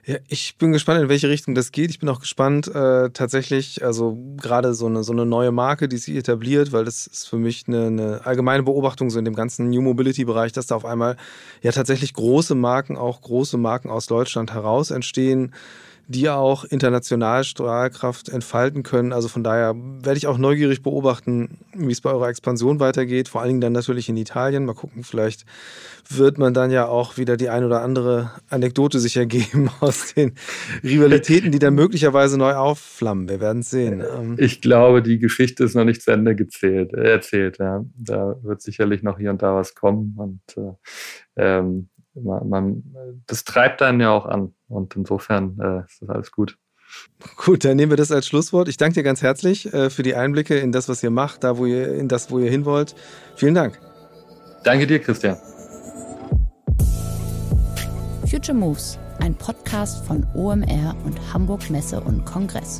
Ja, ich bin gespannt, in welche Richtung das geht. Ich bin auch gespannt, äh, tatsächlich, also gerade so eine, so eine neue Marke, die sich etabliert, weil das ist für mich eine, eine allgemeine Beobachtung so in dem ganzen New Mobility-Bereich, dass da auf einmal ja tatsächlich große Marken, auch große Marken aus Deutschland heraus entstehen die auch international Strahlkraft entfalten können. Also von daher werde ich auch neugierig beobachten, wie es bei eurer Expansion weitergeht. Vor allen Dingen dann natürlich in Italien. Mal gucken, vielleicht wird man dann ja auch wieder die ein oder andere Anekdote sich ergeben aus den Rivalitäten, die dann möglicherweise neu aufflammen. Wir werden es sehen. Ähm, ich glaube, die Geschichte ist noch nicht zu Ende gezählt, äh, erzählt. Ja. Da wird sicherlich noch hier und da was kommen. Und äh, ähm, man, man, das treibt einen ja auch an. Und insofern äh, ist das alles gut. Gut, dann nehmen wir das als Schlusswort. Ich danke dir ganz herzlich äh, für die Einblicke in das, was ihr macht, da wo ihr, in das, wo ihr hin wollt. Vielen Dank. Danke dir, Christian. Future Moves, ein Podcast von OMR und Hamburg Messe und Kongress.